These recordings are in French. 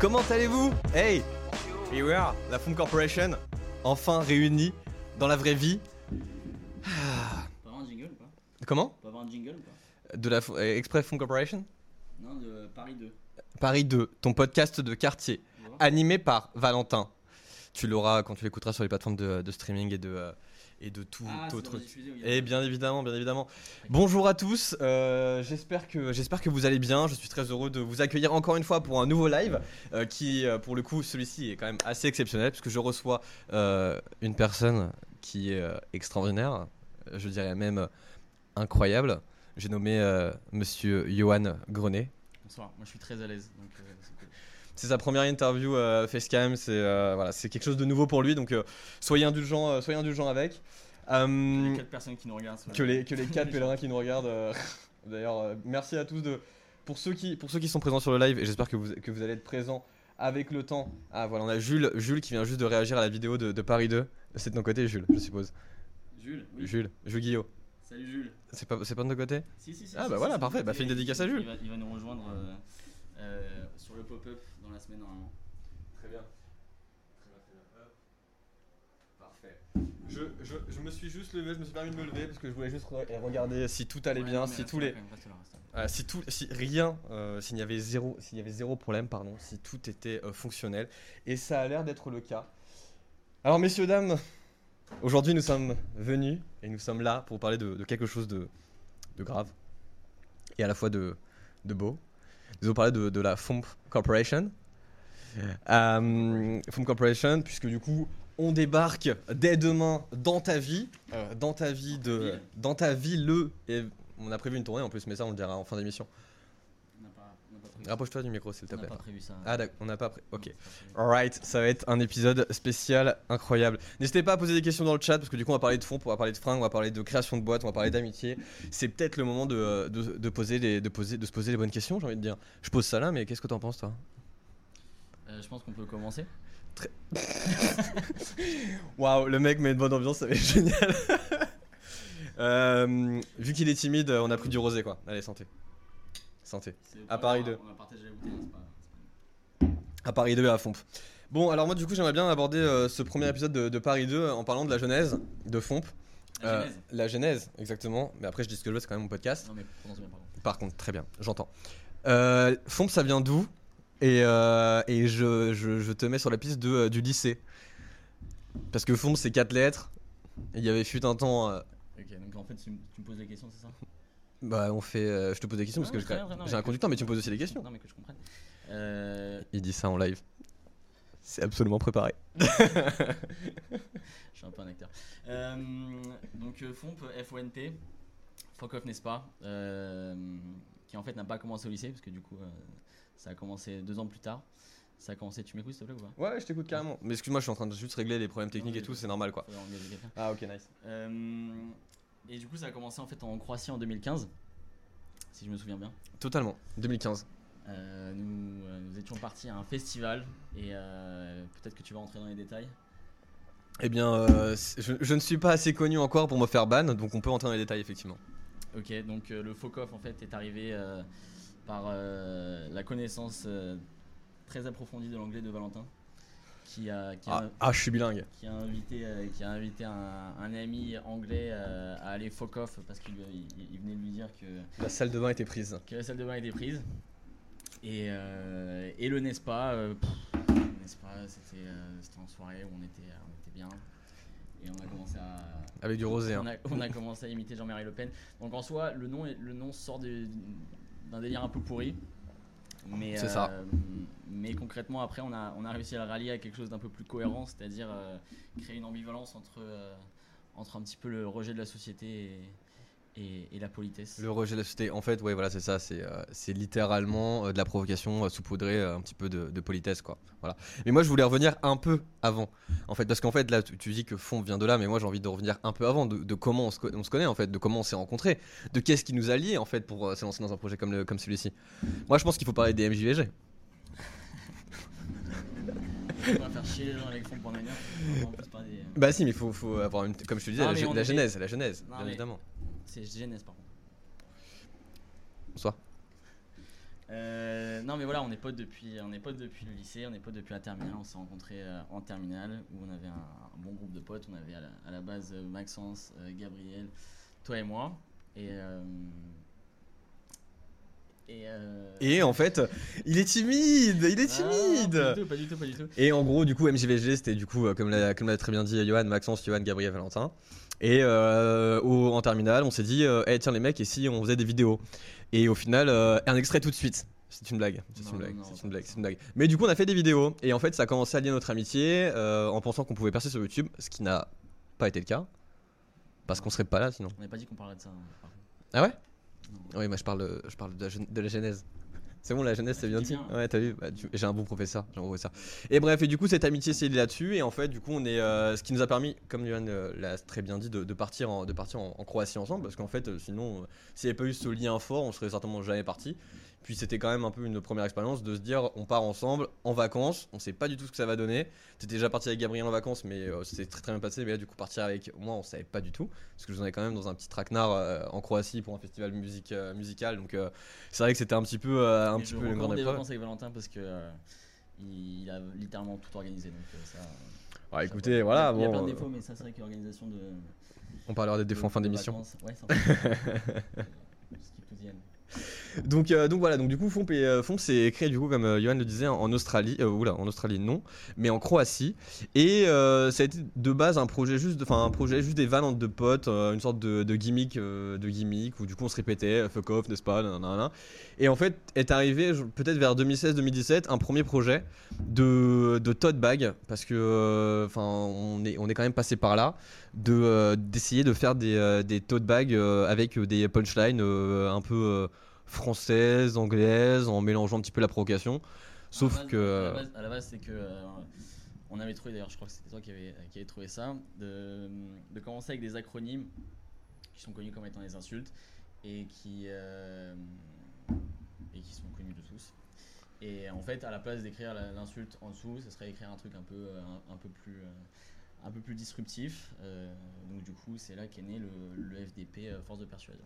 Comment allez-vous Hey Here we are, la Funk Corporation, enfin réunie dans la vraie vie. Ah. Pas avoir un jingle ou pas Comment Pas avoir un jingle ou pas De la euh, Express Funk Corporation Non, de Paris 2. Paris 2, ton podcast de quartier, animé par Valentin. Tu l'auras quand tu l'écouteras sur les plateformes de, de streaming et de, euh, et de tout Ah, autre. Et bien évidemment, bien évidemment. Bonjour à tous. euh, j'espère que j'espère que vous allez bien. Je suis très heureux de vous accueillir encore une fois pour un nouveau live euh, qui, euh, pour le coup, celui-ci est quand même assez exceptionnel puisque je reçois euh, une personne qui est extraordinaire. Je dirais même incroyable. J'ai nommé Monsieur Johan Grenet. Bonsoir, moi je suis très à l'aise. Donc, c'est sa première interview euh, Facecam, c'est euh, voilà, c'est quelque chose de nouveau pour lui, donc euh, soyez indulgents, euh, soyez indulgents avec. Euh, Les 4 personnes qui nous regardent. que les que les quatre pèlerins qui nous regardent. euh, D'ailleurs, euh, merci à tous de pour ceux qui pour ceux qui sont présents sur le live et j'espère que vous que vous allez être présents avec le temps. Ah voilà, on a Jules Jules qui vient juste de réagir à la vidéo de, de Paris 2. C'est de ton côté, Jules, je suppose. Jules, oui. Jules, Jules Guillot. Salut Jules. C'est pas c'est pas de ton côté? Si, si, si. Ah, si, bah si, voilà, si, parfait. Bah, fais une dédicace à Jules. Il va, il va nous rejoindre euh, euh, sur le pop-up dans la semaine normalement. Très bien. Parfait. Je, je, je me suis juste levé, je me suis permis de me lever parce que je voulais juste re- regarder si tout allait Ouais, bien, si tous les. Euh, si tout, si rien, euh, s'il y avait zéro, s'il y avait zéro problème, pardon, si tout était euh, fonctionnel, et ça a l'air d'être le cas. Alors messieurs dames, aujourd'hui nous sommes venus et nous sommes là pour parler de, de quelque chose de, de grave et à la fois de, de beau. Nous allons parler de, de la FOMP Corporation. Euh, Corporation, puisque du coup on débarque dès demain dans ta vie, euh, dans ta vie de, dans ta vie le et on a prévu une tournée en plus, mais ça on le dira en fin d'émission. Prévu. Rapproche-toi du micro s'il te On n'a plaît. pas prévu ça. Ah d'accord, on n'a pas pré- Non, Ok. prévu. Alright, ça va être un épisode spécial incroyable. N'hésitez pas à poser des questions dans le chat parce que du coup on va parler de fond, on va parler de fringues, on va parler de création de boîtes, on va parler d'amitié. C'est peut-être le moment de, de, de poser les, de, poser, de se poser les bonnes questions, j'ai envie de dire. Je pose ça là, mais qu'est-ce que t'en penses toi? Euh, je pense qu'on peut commencer. Waouh, le mec met une bonne ambiance, ça va être génial. Euh, vu qu'il est timide, on a pris du rosé quoi. Allez, santé. Santé. C'est À Paris grave, 2. On la bouteille, pas- pas- À Paris 2 à Fomp. Bon, alors moi du coup j'aimerais bien aborder euh, ce premier épisode de, de Paris 2 en parlant de la genèse de Fomp. La genèse. la genèse, exactement. Mais après je dis ce que je veux, c'est quand même mon podcast. Non mais bien. Par contre, très bien, j'entends. Fomp, ça vient d'où? Et, euh, et je, je- je te mets sur la piste de, euh, du lycée. Parce que Fomp, c'est quatre lettres. Et Il y avait fut un temps. euh, Ok, donc en fait tu, me- tu me poses des questions, c'est ça? Bah, on fait. euh, je te pose des questions Non, parce que très bien, j'ai un conducteur, mais tu me poses aussi des questions. Non mais que je comprenne. Euh, Il dit ça en live. C'est absolument préparé. Je suis un peu un acteur. Euh, donc euh, FOMP, F-O-N-P, Fuck Off, n'est-ce pas Euh, Qui en fait n'a pas commencé au lycée, parce que du coup, euh, ça a commencé deux ans plus tard. Ça a commencé, tu m'écoutes s'il te plaît ou pas? Ouais, je t'écoute carrément. Mais excuse-moi, je suis en train de juste régler les problèmes techniques et tout, c'est normal quoi. Ah, ok, nice. Euh, et du coup, ça a commencé en fait en Croatie en 2015, si je me souviens bien. Totalement. 2015. Euh, nous, euh, nous étions partis à un festival, et peut-être que tu vas rentrer dans les détails. Eh bien, euh, je, je ne suis pas assez connu encore pour me faire ban, donc on peut entrer dans les détails effectivement. Ok, donc le FOCOF en fait est arrivé euh, par euh, la connaissance euh, très approfondie de l'anglais de Valentin, qui a, qui a, Ah, ah, je suis bilingue. qui a invité, euh, qui a invité un, un ami anglais à aller FOCOF parce qu'il il, il venait de lui dire que, La salle de bain était prise. que la salle de bain était prise. Et, et le NESPA, pff, NESPA c'était en soirée où on était, on était bien. Et on a commencé à, Avec du rosé. hein. on a, on a commencé à imiter Jean-Marie Le Pen. Donc en soi, le nom, le nom sort de- d'un délire un peu pourri. Mais, C'est ça. euh, mais concrètement, après, on a, on a réussi à le rallier à quelque chose d'un peu plus cohérent, c'est-à-dire euh, créer une ambivalence entre, euh, entre un petit peu le rejet de la société et, et, et la politesse. Le rejet de la société, en fait, ouais, voilà, c'est ça, c'est euh, littéralement euh, de la provocation euh, saupoudrée euh, un petit peu de, de politesse, quoi. Voilà. Mais moi, je voulais revenir un peu avant, en fait, parce qu'en fait, là, tu, tu dis que fond vient de là, mais moi, j'ai envie de revenir un peu avant, de, de comment on se, co- on se connaît, en fait, de comment on s'est rencontrés, de qu'est-ce qui nous a liés, en fait, pour se lancer dans un projet comme, le- comme celui-ci. Moi, je pense qu'il faut parler des MJVG. On va faire chier les gens avec fond pendant une heure. On va en plus parler des- Bah si, mais il faut, faut avoir une, comme je te disais, la, était- genèse, la genèse, Non, bien mais- évidemment. C'est GNS par contre. Bonsoir. Euh, non mais voilà, on est potes depuis, on est potes depuis le lycée, on est potes depuis la terminale. On s'est rencontrés euh, en terminale où on avait un, un bon groupe de potes. On avait à la, à la base euh, Maxence, euh, Gabriel, toi et moi. Et et, Et en fait, il est timide, il est ah, timide. pas du tout, pas du tout, pas du tout. Et en gros, du coup, MJVG, c'était du coup, comme l'a comme l'a très bien dit Johan, Maxence, Johan, Gabriel, Valentin. Et euh, au- en terminale, on s'est dit, euh, tiens les mecs, et si on faisait des vidéos? Et au final, euh, un extrait tout de suite. C'est une blague, c'est une blague, c'est une blague, c'est une blague. Mais du coup, on a fait des vidéos, et en fait, ça a commencé à lier notre amitié euh, en pensant qu'on pouvait percer sur YouTube, ce qui n'a pas été le cas, parce qu'on serait pas là sinon. On n'a pas dit qu'on parlait de ça. hein. Ah ouais? Non. Oui, moi je parle, je parle de la, gen- de la genèse. C'est bon, la genèse, c'est tu bien dit. Ouais, t'as vu Bah, tu- J'ai un bon professeur. J'ai un bon professeur. Et bref, et du coup, cette amitié s'est là-dessus. Et en fait, du coup, on est, euh, ce qui nous a permis, comme Johan euh, l'a très bien dit, de, de partir, en, de partir en, en Croatie ensemble. Parce qu'en fait, euh, sinon, s'il n'y avait pas eu ce lien fort, on serait certainement jamais parti. Puis c'était quand même un peu une première expérience de se dire, on part ensemble en vacances. On sait pas du tout ce que ça va donner. T'étais déjà parti avec Gabriel en vacances, mais euh, c'était très très bien passé. Mais là, du coup, partir avec moi, on savait pas du tout. Parce que je vous en ai quand même dans un petit traquenard euh, en Croatie pour un festival musique, euh, musical. Donc euh, c'est vrai que c'était un petit peu, un Et petit peu une grande des vacances avec Valentin parce que il, il a littéralement tout organisé. Donc ça. Ouais, ça écoutez, voilà, Il y a bon, plein de défauts, mais ça c'est vrai que l'organisation de. on parlera des défauts en fin d'émission. Ouais, Donc, euh, donc voilà, donc du coup, Fomp, est- euh, s'est créé du coup, comme euh, Johan le disait, en, Australie, euh, oula, en Australie non, mais en Croatie. Et euh, ça a été de base un projet juste, enfin un projet juste des vannes de potes, une sorte de, gimmick, de gimmick où du coup on se répétait, fuck off, n'est-ce pas, nanana. Et en fait, est arrivé peut-être vers 2016-2017 un premier projet de, de tote bag parce que, enfin, on est, on est quand même passé par là, de d'essayer de faire des, des tote bags avec des punchlines un peu françaises, anglaises, en mélangeant un petit peu la provocation. Sauf À la base- que. À la euh, base, à la base, c'est que. euh, on avait trouvé, d'ailleurs, je crois que c'était toi qui avait, qui avait trouvé ça, de, de commencer avec des acronymes qui sont connus comme étant des insultes et qui, euh, et qui sont connus de tous. Et en fait, à la place d'écrire l'insulte en dessous, ce serait écrire un truc un peu, euh, un, un peu plus. un peu plus disruptif. Euh, donc du coup, c'est là qu'est né le, le FDP Force de Persuasion.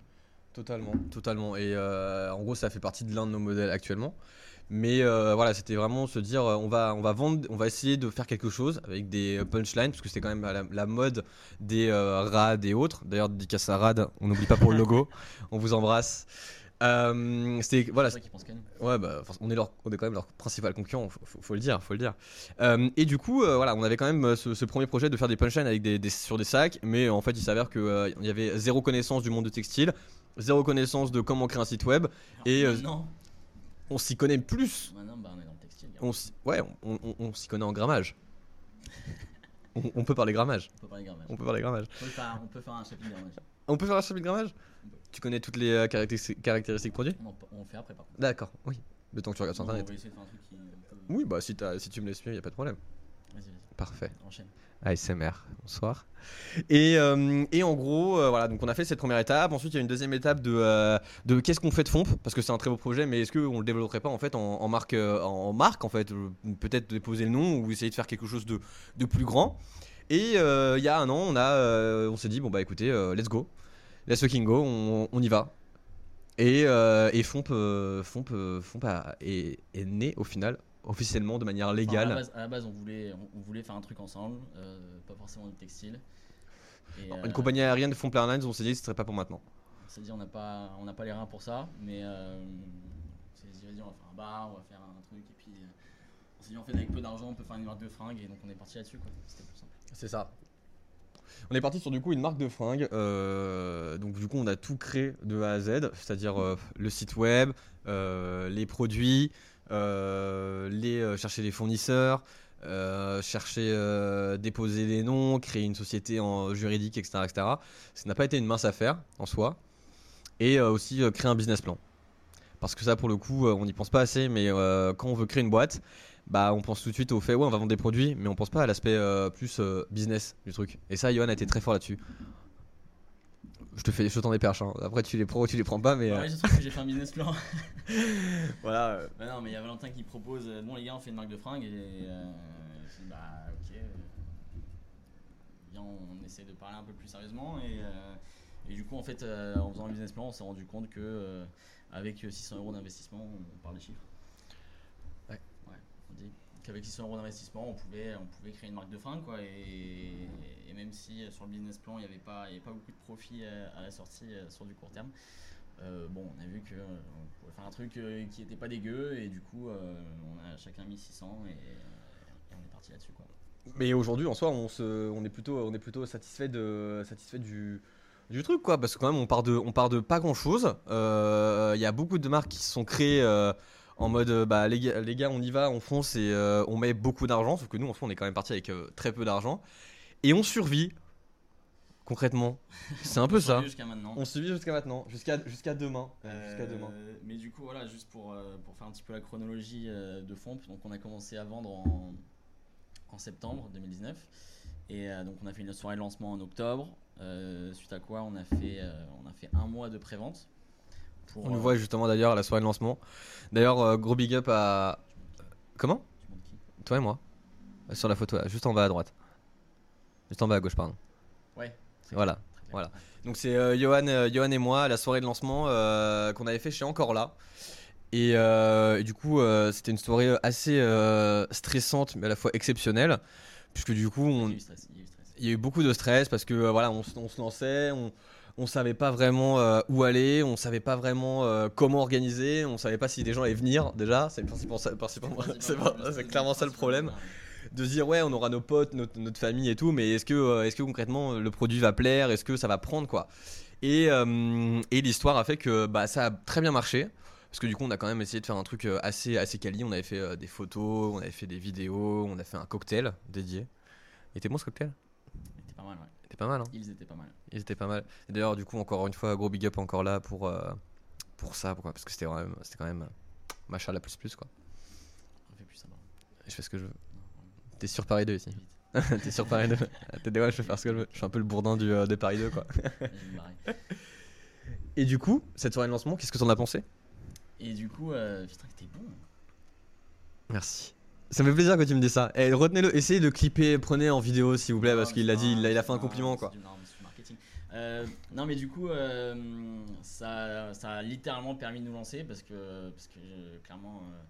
Totalement, totalement. Et euh, en gros, ça fait partie de l'un de nos modèles actuellement. Mais euh, voilà, c'était vraiment se dire, euh, on va, on va vendre, on va essayer de faire quelque chose avec des punchlines, parce que c'était quand même la, la mode des euh, rad et autres. D'ailleurs, dédicace à rad, on n'oublie pas pour le logo. on vous embrasse. Euh, c'était voilà, C'est ça qu'ils pensent quand même. Ouais, bah, on est, leur, on est quand même leur principal concurrent, faut, faut- faut le dire, faut le dire. Euh, et du coup, euh, voilà, on avait quand même ce, ce premier projet de faire des punchlines avec des, des- sur des sacs, mais en fait, il s'avère qu'il y avait zéro connaissance du monde du textile, zéro connaissance de comment créer un site web. Et, euh, non, On s'y connaît plus. maintenant, bah, on est dans le textile. On ouais, on, on- on s'y connaît en grammage. on, on peut parler grammage. On peut parler grammage. On peut parler grammage. On peut faire, on peut faire un chapitre grammage. On peut faire un chapitre de grammage? Tu connais toutes les euh, caractéristiques, caractéristiques produits? On, on fait après par contre. D'accord, oui. Le temps que tu regardes sur internet. On va essayer de faire un truc qui. un peu- Oui, bah si, tu me laisses mieux, y a pas de problème. Vas-y, vas-y. Parfait. Enchaîne. ASMR, bonsoir. Et, euh, et en gros, euh, voilà, donc on a fait cette première étape. Ensuite, il y a une deuxième étape de, euh, qu'est-ce qu'on fait de Fomp? Parce que c'est un très beau projet, mais est-ce qu'on le développerait pas en fait en, marque, en marque en fait Peut-être déposer le nom ou essayer de faire quelque chose de, plus grand? Et il y a un an, on, a, on s'est dit, bon bah écoutez, let's go. Let's fucking go, on, y va. Et, Fomp, est né au final, officiellement, de manière Enfin, légale. à, la base, à la base, on voulait, on, on voulait faire un truc ensemble, euh, pas forcément du textile. Et, Une euh, compagnie aérienne de Fomp Airlines, on s'est dit que ce serait pas pour maintenant. On s'est dit, on n'a pas, on n'a pas les reins pour ça, mais euh, on s'est dit, vas-y, on va faire un bar, on va faire un truc, et puis euh, on s'est dit, en fait, avec peu d'argent, on peut faire une marque de fringues, et donc on est parti là-dessus, quoi. C'était plus simple. C'est ça. On est parti sur du coup une marque de fringues. euh, donc du coup on a tout créé de A à Z, c'est-à-dire euh, le site web, euh, les produits, euh, les euh, chercher les fournisseurs, euh, chercher euh, déposer les noms, créer une société en juridique, etc., etc. Ça n'a pas été une mince affaire en soi. et euh, aussi euh, créer un business plan. Parce que ça, pour le coup, euh, on n'y pense pas assez, mais euh, quand on veut créer une boîte, bah, on pense tout de suite au fait, ouais, on va vendre des produits, mais on pense pas à l'aspect euh, plus euh, business du truc. Et ça, Johan a été très fort là-dessus. Je te fais, je t'en des perches. hein. Après, tu les prends ou tu les prends pas, mais euh, Ouais, je trouve que j'ai fait un business plan. voilà. euh, Bah non, mais il y a Valentin qui propose euh, Bon, les gars, on fait une marque de fringues. Et euh, je dis Bah, ok. euh, Viens, on essaie de parler un peu plus sérieusement. Et, euh, et du coup, en fait, euh, en faisant le business plan, on s'est rendu compte que euh, avec 600 euros d'investissement, on parle des chiffres. Ouais. Ouais, on dit qu'avec 600 euros d'investissement, on pouvait, on pouvait créer une marque de fringues. Quoi, et, même si euh, sur le business plan, il n'y avait, pas- pas beaucoup de profit à la sortie euh, sur du court terme. Euh, bon, on a vu que euh, on pouvait faire un truc qui était pas dégueu et du coup, on a chacun mis 600 et, et on est parti là-dessus. Mais aujourd'hui, en soi, on, se, on est plutôt, on est plutôt satisfait, de, satisfait du, du truc, quoi. Parce que quand même, on part de, on part de pas grand-chose. Il y a beaucoup de marques qui se sont créées en mode, euh, bah, les gars, les gars, on y va, on fonce et euh, on met beaucoup d'argent. Sauf que nous, en soi, on est quand même parti avec euh, très peu d'argent. Et on survit, concrètement. C'est un peu On ça. survit Jusqu'à maintenant. On survit jusqu'à maintenant, jusqu'à jusqu'à demain. Euh, Jusqu'à demain. Mais du coup, voilà, juste pour, pour faire un petit peu la chronologie de Fomp, donc on a commencé à vendre en, en septembre 2019. Et donc on a fait une soirée de lancement en octobre, suite à quoi on a fait, on a fait un mois de pré-vente. Pour, On le euh, voit justement d'ailleurs à la soirée de lancement. D'ailleurs, euh, gros big up à. Comment Toi et moi. Sur la photo, là, juste en bas à droite. Juste en bas à gauche, pardon. Ouais. Voilà. Voilà. Donc c'est euh, Johan, euh, Johan et moi à la soirée de lancement euh, qu'on avait fait chez Encore là. Et, et du coup, c'était une soirée assez stressante, mais à la fois exceptionnelle, puisque du coup, Il y a eu stress, il y a eu stress. il y a eu beaucoup de stress parce que voilà, on, se- on se lançait, on, on savait pas vraiment euh, où aller, on savait pas vraiment euh, comment organiser, on savait pas si des gens allaient venir déjà. C'est clairement ça le problème. de se dire ouais on aura nos potes notre, notre famille et tout mais est-ce que euh, est-ce que concrètement le produit va plaire est-ce que ça va prendre quoi. Et, et l'histoire a fait que bah, ça a très bien marché. Parce que du coup on a quand même essayé de faire un truc assez assez quali. On avait fait des photos on avait fait des vidéos on a fait un cocktail dédié. Il était bon ce cocktail? C'était pas mal, ouais. Pas mal hein Ils étaient pas mal. il était pas mal et d'ailleurs du coup encore une fois gros big up encore là pour euh, pour ça pourquoi parce que c'était vraiment c'était quand même euh, machin la plus plus quoi On fait plus ça. bon. je fais ce que je veux t'es sur Paris 2 ici. T'es sur Paris 2 T'es des ouais, je vais faire ce que je veux. Je suis un peu le bourdin du, euh, des Paris 2 quoi. Et du coup, cette soirée de lancement, qu'est-ce que t'en as pensé? Et du coup, euh, putain, c'était bon. Merci. Ça me fait plaisir que tu me dis ça. Et retenez-le, essayez de clipper, prenez en vidéo s'il vous plaît, parce qu'il l'a dit, il a, fait un compliment quoi. non, mais. Euh, du coup, euh, ça, ça a littéralement permis de nous lancer parce que, parce que euh, clairement, euh,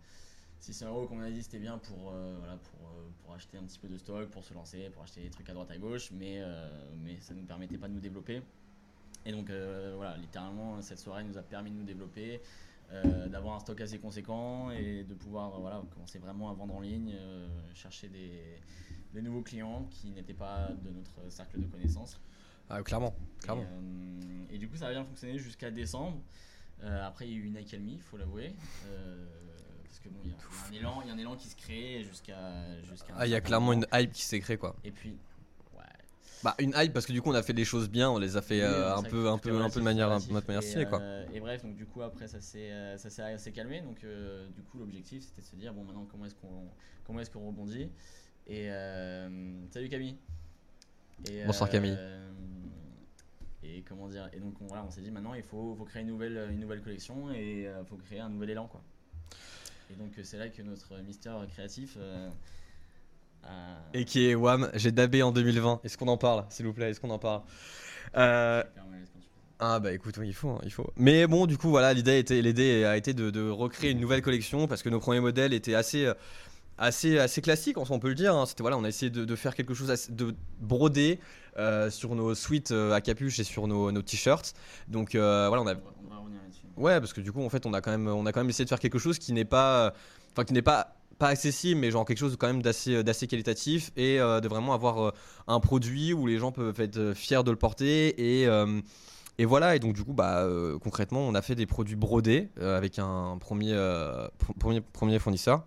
600 euros, comme on a dit, c'était bien pour, euh, voilà, pour, euh, pour acheter un petit peu de stock, pour se lancer, pour acheter des trucs à droite à gauche, mais, euh, mais ça ne nous permettait pas de nous développer. Et donc, euh, voilà, littéralement, cette soirée nous a permis de nous développer. Euh, d'avoir un stock assez conséquent et de pouvoir euh, voilà, commencer vraiment à vendre en ligne, euh, chercher des, des nouveaux clients qui n'étaient pas de notre cercle de connaissances. Ah, clairement, clairement. Et, du coup, ça a bien fonctionné jusqu'à décembre. Après, il y a eu une accalmie, il faut l'avouer. Parce que bon, il y, a- un élan, qui se crée jusqu'à. Ah, il y a clairement moment. une hype qui s'est créée quoi. Et puis. Bah, une hype parce que du coup, on a fait des choses bien, on les a fait Oui, euh, un peu, un peu, un peu de manière, un de manière stylée quoi. euh, et bref, donc du coup après ça s'est euh, ça s'est assez calmé. Donc euh, du coup l'objectif c'était de se dire bon maintenant comment est-ce qu'on comment est-ce qu'on rebondit? Et salut Camille. Et, Bonsoir, Camille. Et comment dire? Et donc on, voilà, on s'est dit maintenant il faut, faut créer une nouvelle une nouvelle collection et il faut créer un nouvel élan quoi. Et donc c'est là que notre Mister créatif Et qui est Wam, j'ai dabé en 2020. Est-ce qu'on en parle, s'il vous plaît Est-ce qu'on en parle? Euh. Ah bah écoute, oui, il faut, hein, il faut. Mais bon, du coup, voilà, l'idée était, l'idée a été de, de recréer une nouvelle collection parce que nos premiers modèles étaient assez, euh, assez, assez classiques, on peut le dire. hein. C'était voilà, on a essayé de, de faire quelque chose, assez- de broder euh, sur nos suites euh, à capuche et sur nos, nos t-shirts. Donc euh, voilà, on a, On va, revenir là-dessus. ouais, parce que du coup, en fait, on a quand même, on a quand même essayé de faire quelque chose qui n'est pas, euh, enfin, qui n'est pas pas accessible, mais genre quelque chose quand même d'assez d'assez qualitatif et euh, de vraiment avoir euh, un produit où les gens peuvent être euh, fiers de le porter et euh, et voilà, et donc du coup, bah, euh, concrètement, on a fait des produits brodés euh, avec un premier, euh, pr- premier, premier fournisseur.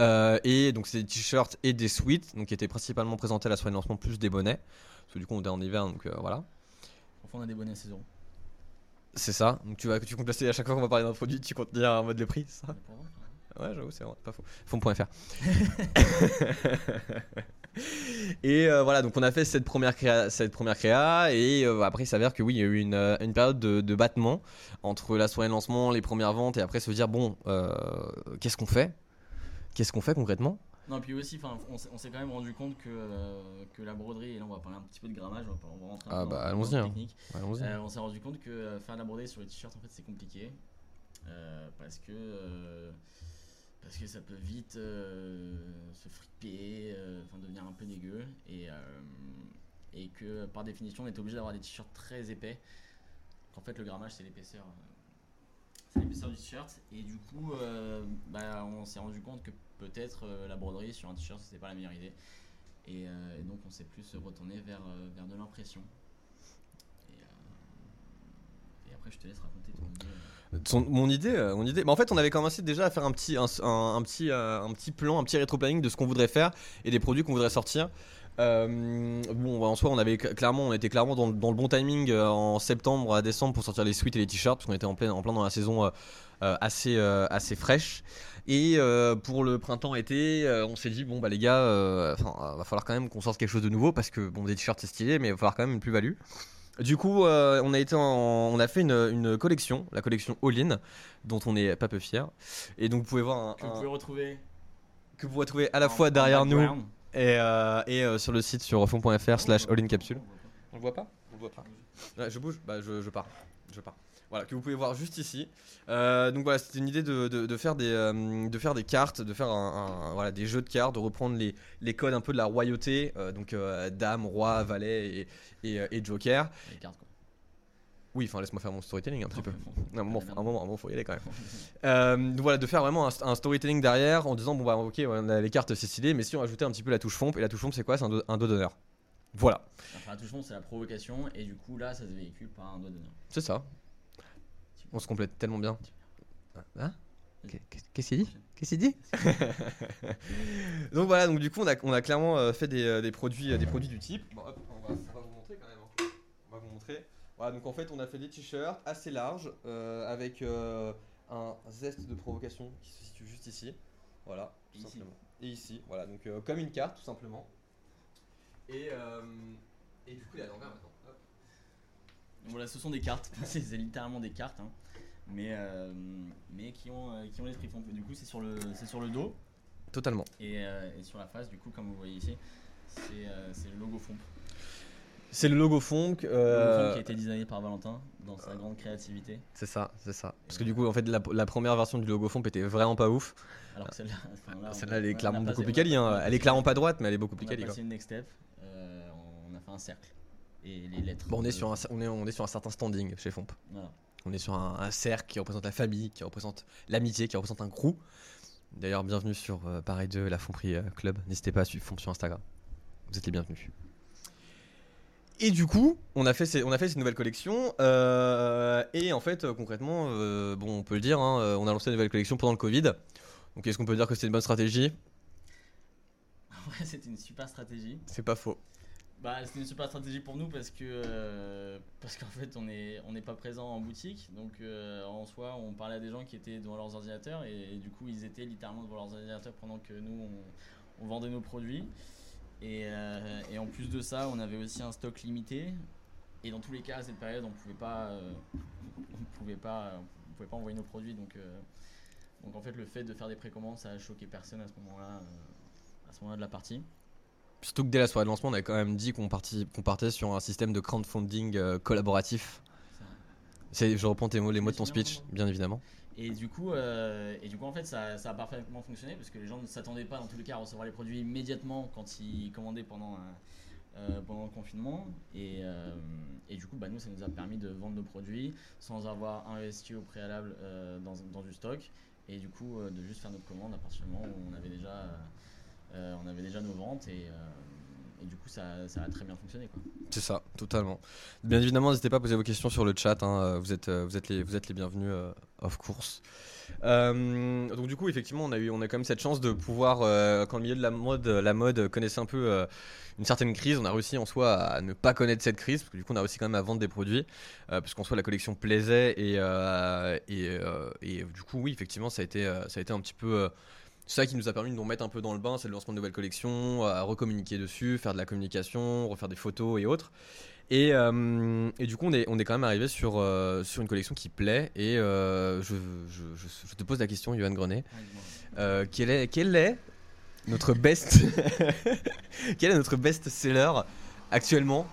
Euh, et donc c'est des t-shirts et des sweats, donc qui étaient principalement présentés à la soirée de lancement, plus des bonnets. Parce que du coup on est en hiver, donc euh, voilà. Enfin, on a des bonnets à 16 euros. C'est ça. Donc tu vas tu comptes placer à chaque fois qu'on va parler d'un produit, tu comptes dire en mode le prix, c'est ça? Ouais, j'avoue, c'est vrai, pas faux. Fond.fr. et euh, voilà, donc on a fait cette première créa, cette première créa et euh, après il s'avère que oui, il y a eu une, euh, une période de, de battement entre la soirée de lancement, les premières ventes et après se dire bon, euh, qu'est-ce qu'on fait? Qu'est-ce qu'on fait concrètement? Non, puis aussi, enfin, on s'est quand même rendu compte que, euh, que la broderie, et là on va parler un petit peu de grammage, on va, pas- on va rentrer un Ah bah, dans- dans hein. technique. Allons-y. Euh, on s'est rendu compte que euh, faire de la broderie sur les t-shirts en fait c'est compliqué euh, parce que euh, parce que ça peut vite euh, se friper, euh, enfin devenir un peu dégueu et, euh, et que par définition on est obligé d'avoir des t-shirts très épais. En fait le grammage c'est l'épaisseur c'est l'épaisseur du t-shirt et du coup bah, on s'est rendu compte que peut-être la broderie sur un t-shirt c'était pas la meilleure idée et, donc on s'est plus retourné vers, vers de l'impression. Et, et après, je te laisse raconter ton idée. Mon idée, euh, mon idée. En fait, on avait commencé déjà à faire un petit, un, petit, euh, un petit plan, un petit rétro-planning de ce qu'on voudrait faire et des produits qu'on voudrait sortir. Euh, bon, bah, en soi, on avait cl- clairement, on était clairement dans, le bon timing en septembre à décembre pour sortir les suites et les t-shirts parce qu'on était en plein, en plein dans la saison assez, assez fraîche. Et pour le printemps-été, on s'est dit bon bah les gars, va falloir quand même qu'on sorte quelque chose de nouveau parce que bon des t-shirts c'est stylé, mais il va falloir quand même une plus-value. Du coup, euh, on a été, en- on a fait une, une collection, la collection All In, dont on est pas peu fier. Et donc vous pouvez voir un, Que vous pouvez retrouver que vous pouvez à la en- fois derrière nous et, euh, et euh, sur le site sur fond.fr slash all in capsule. On le voit pas On le voit pas. Ouais, je bouge Bah je, je pars. Je pars. Voilà, que vous pouvez voir juste ici. Euh, donc voilà, c'était une idée de, de- de faire des, euh, de faire des cartes, de faire un, un- voilà, des jeux de cartes, de reprendre les, les codes un peu de la royauté, euh, donc dame, roi, valet et, et, et joker. Les cartes, quoi. Oui, enfin laisse-moi faire mon storytelling un petit peu. Bon. Un moment, un moment, un moment, faut y aller quand même. Euh, donc voilà, de faire vraiment un, un storytelling derrière en disant bon bah ok, on a les cartes c'est stylé, mais si on rajoutait un petit peu la touche fomp, et la touche fomp c'est quoi? C'est un, do- un dos d'honneur. Voilà, Enfin, la touche fond, c'est la provocation, et du coup, là, ça se véhicule par un doigt d'honneur. c'est ça. On se complète tellement bien. Hein Qu'est- Qu'est-ce qu'il dit Qu'est-ce qu'il dit Donc voilà, donc du coup on a, on a clairement euh, fait des, euh, des produits, euh, des produits du type. Bon, hop, on, va, on va vous montrer quand même. hein. On va vous montrer. Voilà, donc en fait on a fait des t-shirts assez larges euh, avec euh, un zeste de provocation qui se situe juste ici. Voilà, tout Et ici. simplement. Et ici, voilà, donc euh, comme une carte tout simplement. Et, euh, et du coup il est à l'envers maintenant. Hop. Voilà, ce sont des cartes, c'est c'est littéralement des cartes, hein. Mais, euh, mais qui ont, euh, qui ont l'esprit fond. Du coup, c'est sur, le- sur le dos, Totalement. et, euh, et sur la face, du coup, comme vous voyez ici, c'est le logo fond. C'est le logo funk. Le euh, qui a été designé par Valentin dans sa grande créativité. C'est ça, c'est ça. Parce que du coup, en fait, la, la première version du logo fomp était vraiment pas ouf. Alors que celle-là, enfin, on- Celle-là, elle on est a clairement beaucoup plus on a- quali. on hein. a Elle est clairement pas droite, mais elle est beaucoup On plus a quali. quoi. passé une next step, euh, on a fait un cercle et les lettres. Bon, on est de- sur un, on est, on est sur un certain standing chez Fomp. Voilà. On est sur un, un cercle qui représente la famille, qui représente l'amitié, qui représente un crew. D'ailleurs, bienvenue sur euh, Pareil 2, la Fomperie euh, Club. N'hésitez pas à suivre Fomp sur Instagram. Vous êtes les bienvenus. Et du coup, on a fait ces, on a fait cette nouvelle collection. euh, et en fait, concrètement, euh, bon, on peut le dire, hein, on a lancé une nouvelle collection pendant le Covid. Donc, est-ce qu'on peut dire que c'était une bonne stratégie? Ouais, c'était une super stratégie. C'est pas faux. Bah, c'était une super stratégie pour nous parce que euh, parce qu'en fait on est on n'est pas présent en boutique. Donc euh, en soi on parlait à des gens qui étaient devant leurs ordinateurs et, du coup ils étaient littéralement devant leurs ordinateurs pendant que nous on, vendait nos produits. Et, euh, et en plus de ça on avait aussi un stock limité. Et dans tous les cas à cette période on pouvait pas on pouvait pas on pouvait pas envoyer nos produits. Donc donc en fait le fait de faire des précommandes ça a choqué personne à ce moment-là à ce moment-là de la partie Surtout que dès la soirée de lancement, on avait quand même dit qu'on partait sur un système de crowdfunding euh, collaboratif. Je reprends tes mots, les mots de ton speech, vraiment. bien évidemment. Et du coup, euh, et du coup en fait, ça, ça a parfaitement fonctionné parce que les gens ne s'attendaient pas dans tous les cas à recevoir les produits immédiatement quand ils commandaient pendant, euh, pendant le confinement. Et, euh, et du coup, bah, nous, ça nous a permis de vendre nos produits sans avoir investi au préalable dans, dans du stock. Et du coup, de juste faire notre commande à partir du moment où on avait déjà, euh, on avait déjà nos ventes. Et, euh, du coup, ça, a très bien fonctionné. C'est ça, totalement. Bien évidemment, n'hésitez pas à poser vos questions sur le chat. hein, Vous, êtes, euh, vous, êtes les, vous êtes les bienvenus euh, of course. Euh, donc du coup, effectivement, on a eu, on a quand même cette chance de pouvoir, euh, quand le milieu de la mode, la mode connaissait un peu euh, une certaine crise, on a réussi en soi à ne pas connaître cette crise, parce que du coup, on a réussi quand même à vendre des produits, euh, parce qu'en soi, la collection plaisait et euh, et, euh, et du coup, oui, effectivement, ça a été, euh, ça a été un petit peu euh, ça qui nous a permis de nous remettre un peu dans le bain, c'est le lancement de nouvelles collections, à recommuniquer dessus, faire de la communication, refaire des photos et autres. Et, euh, et du coup, on est, on est quand même arrivé sur, euh, sur une collection qui plaît. Et euh, je, je, je- je te pose la question, Johan Grenet. Est, quel est notre best quel est notre best seller actuellement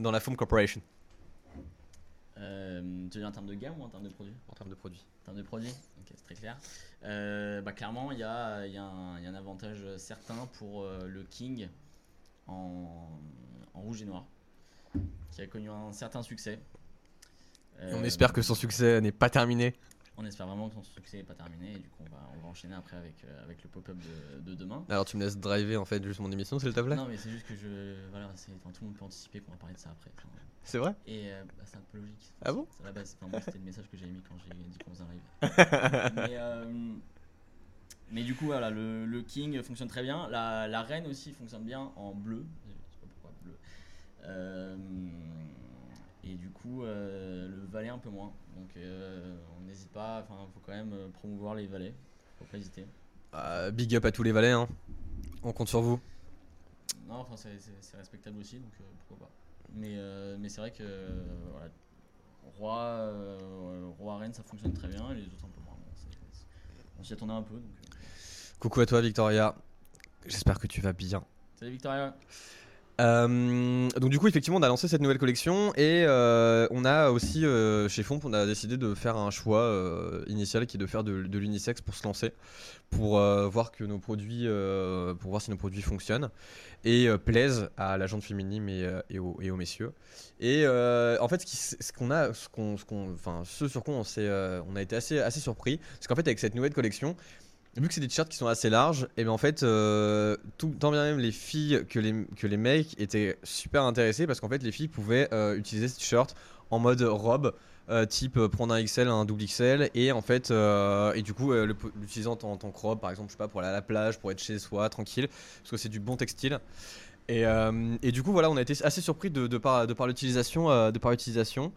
dans la Foam Corporation? Euh, tu veux dire en termes de gamme ou en termes de produits en termes de produits En termes de produits Ok, c'est très clair. Euh, bah, clairement, il y a, y a un il y a un avantage certain pour euh, le King en, en rouge et noir, qui a connu un certain succès. Et On espère que son succès n'est pas terminé. On espère vraiment que son succès n'est pas terminé et du coup on va, on va enchaîner après avec, euh, avec le pop-up de, de demain. Alors tu me laisses driver en fait juste mon émission s'il te plaît? Non mais c'est juste que je... Voilà, enfin, tout le monde peut anticiper qu'on va parler de ça après. Enfin, C'est vrai? Et euh, bah, c'est un peu logique. Ah bon? À la base, c'était le message que j'ai mis quand j'ai dit qu'on faisait un live. mais, euh, mais du coup voilà, le, le King fonctionne très bien. La, la Reine aussi fonctionne bien en bleu. Je sais pas pourquoi bleu. Euh, et du coup euh, le valet un peu moins. Donc euh, on n'hésite pas, enfin faut quand même euh, promouvoir les valets. Faut pas hésiter. Euh, Big up à tous les valets, hein. on compte sur vous. Non, enfin c'est- respectable aussi, donc pourquoi pas. Mais, mais c'est vrai que voilà, roi, euh, roi reine ça fonctionne très bien et les autres un peu moins. On s'y attendait un peu. Donc. Coucou à toi Victoria, j'espère que tu vas bien. Salut Victoria. Euh, donc du coup effectivement on a lancé cette nouvelle collection et euh, on a aussi euh, chez Fomp on a décidé de faire un choix initial qui est de faire de, de l'unisex pour se lancer pour voir que nos produits pour voir si nos produits fonctionnent et plaisent à la gente féminine et, et, aux, messieurs. Et en fait ce qu'on a ce qu'on qu'on enfin ce sur quoi on on a été assez assez surpris c'est qu'en fait avec cette nouvelle collection Vu que c'est des t-shirts qui sont assez larges, et ben en fait, euh, tant bien même les filles que les, que les mecs étaient super intéressés parce qu'en fait, les filles pouvaient euh, utiliser ce t-shirt en mode robe, euh, type prendre un XL, un double XL, et en fait, et du coup, l'utiliser en, tant- que robe, par exemple, je sais pas, pour aller à la plage, pour être chez soi, tranquille, parce que c'est du bon textile. Et, et du coup, voilà, on a été assez surpris de, par, de par l'utilisation, de par l'utilisation.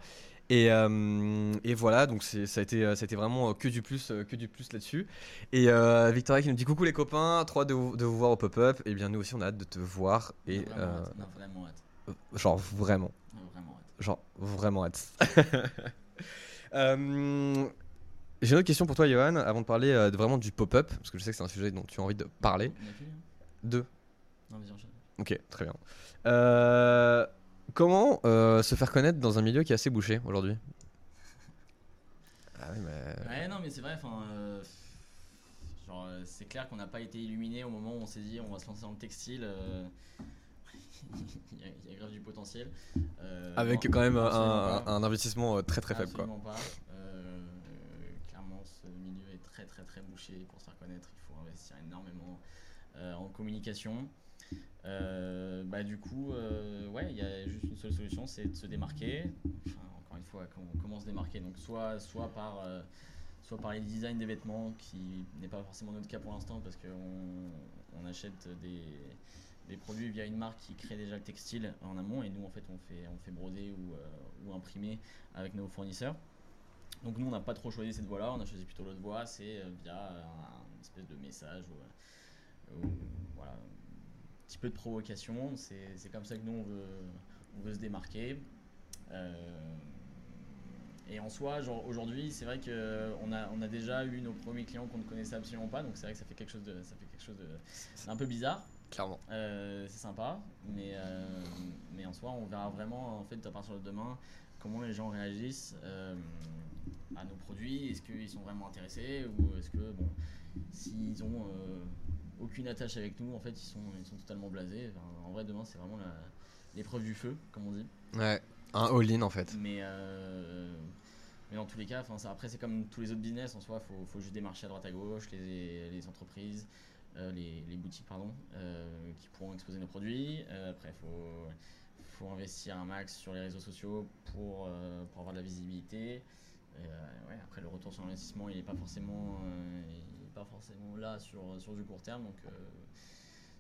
Et, euh, et voilà, donc c'est- ça a été, ça a été vraiment que du plus, euh, que du plus là-dessus. Et euh, Victoria qui nous dit coucou les copains, trop hâte de vous, de vous voir au pop-up. Et bien nous aussi on a hâte de te voir et vraiment euh, hâte. Non, vraiment hâte. genre vraiment, Non, vraiment hâte. genre vraiment hâte. Euh, J'ai une autre question pour toi Johan, avant de parler euh, de- vraiment du pop-up, parce que je sais que c'est un sujet dont tu as envie de parler. On a fini, hein? Deux. Non. Ok, très bien. Euh, comment euh, se faire connaître dans un milieu qui est assez bouché aujourd'hui? Ah oui, mais... Ouais, non, mais c'est vrai, enfin. euh, genre, euh, c'est clair qu'on n'a pas été illuminé au moment où on s'est dit on va se lancer dans le textile. euh, Il y, a- il y a grave du potentiel. Euh, Avec non, quand même absolument un, pas. un investissement euh, très très faible quoi. Absolument pas. Euh, clairement, ce milieu est très très très bouché. Pour se faire connaître, il faut investir énormément euh, en communication. Euh, bah, du coup, euh, ouais, il y a juste une seule solution, c'est de se démarquer. Enfin, encore une fois, comment, se démarquer Donc, soit, soit par euh, soit par les designs des vêtements, qui n'est pas forcément notre cas pour l'instant, parce qu'on on achète des, produits via une marque qui crée déjà le textile en amont, et nous, en fait, on fait, on fait broder ou, imprimer avec nos fournisseurs. Donc nous, on n'a pas trop choisi cette voie-là, on a choisi plutôt l'autre voie, c'est via un, espèce de message ou, voilà, petit peu de provocation. C'est comme ça que nous, on veut, on veut se démarquer. Euh, et en soi, genre aujourd'hui, c'est vrai qu'on a, on a déjà eu nos premiers clients qu'on ne connaissait absolument pas, donc c'est vrai que ça fait quelque chose de, ça fait quelque chose de, d'un peu bizarre. Clairement. Euh, c'est sympa, mais, euh, mais en soi, on verra vraiment en fait à partir de demain comment les gens réagissent euh, à nos produits. Est-ce qu'ils sont vraiment intéressés ou est-ce que bon, s'ils ont aucune attache avec nous, en fait, ils sont, ils sont totalement blasés. Enfin, en vrai, demain, c'est vraiment la- l'épreuve du feu, comme on dit. Ouais, un all-in en fait. Mais, euh, mais dans tous les cas, enfin, ça, après, c'est comme tous les autres business en soi, il faut, faut juste démarcher à droite à gauche, les, les entreprises, euh, les, les boutiques pardon, euh, qui pourront exposer nos produits. Après, il faut, faut investir un max sur les réseaux sociaux pour, pour avoir de la visibilité. Ouais, après, le retour sur l'investissement, il n'est pas forcément, il pas forcément là sur, sur du court terme. Donc, euh,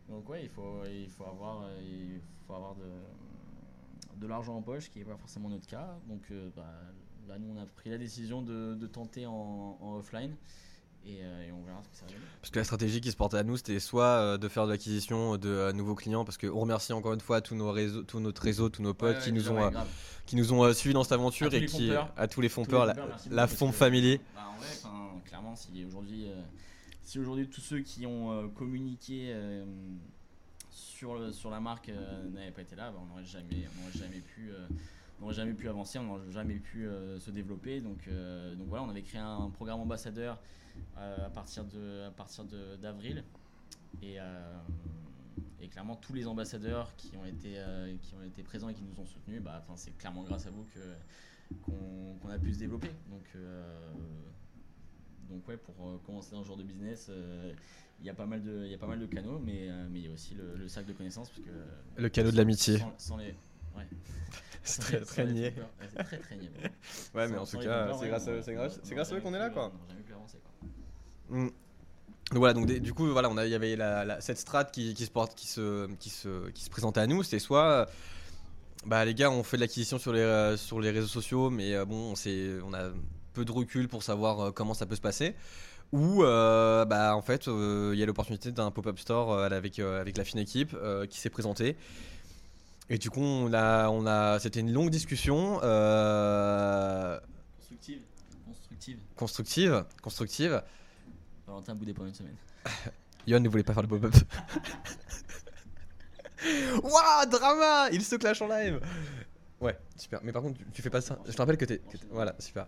donc ouais, il faut, il faut avoir, il faut avoir de, de l'argent en poche, qui n'est pas forcément notre cas. Donc euh, bah, là, nous, on a pris la décision de, de tenter en, en offline. Et, euh, et on verra ce que ça va donner. Parce que la stratégie qui se portait à nous, c'était soit euh, de faire de l'acquisition de euh, nouveaux clients, parce qu'on remercie encore une fois tous nos réseaux, tout notre réseau, tous nos potes Ouais, qui, ouais, nous ont, qui nous ont euh, suivis dans cette aventure et qui, à tous les les fompeurs, la, la Fomp parce que- Family. Bah, en vrai, enfin, clairement, si aujourd'hui, euh, si aujourd'hui tous ceux qui ont euh, communiqué euh, sur, sur la marque n'avaient pas été là, bah, on n'aurait jamais, jamais pu, on jamais pu avancer, on n'aurait jamais pu se développer. Donc, donc voilà, on avait créé un programme ambassadeur à partir d'avril et et clairement tous les ambassadeurs qui ont été qui ont été présents et qui nous ont soutenus, bah, c'est clairement grâce à vous qu'on a pu se développer. Donc, donc ouais, pour euh, commencer dans ce genre de business, euh, il y a pas mal de, il y a pas mal de canaux, mais euh, mais il y a aussi le, le sac de connaissances parce que Le canot de l'amitié. Sans, sans les, ouais. C'est très, très niais. Ouais, c'est très très niais. Ouais, mais en tout cas, c'est grâce à on- eux, grâce, grâce à qu'on est là, quoi. On jamais pu avancer, quoi. Mm. Donc voilà, donc des- du coup, voilà, on a, il y avait la, la- cette strat qui, qui se porte, qui se, qui se, qui se présentait à nous. C'était soit, bah les gars, on fait de l'acquisition sur les, euh, sur les réseaux sociaux, mais euh, bon, on, on a peu de recul pour savoir euh, comment ça peut se passer. Ou, euh, bah en fait, euh, il y a l'opportunité d'un pop-up store avec, avec la fine équipe qui s'est présentée. Et du coup, on a, on a, c'était une longue discussion euh, Constructive, constructive. constructive, constructive. Valentin boudé pendant une semaine. Yohan ne voulait pas faire le pop-up. Waouh, drama Il se clash en live Ouais, super. Mais par contre, tu, tu fais pas ça. Je te rappelle que t'es. que t'es- Voilà, super.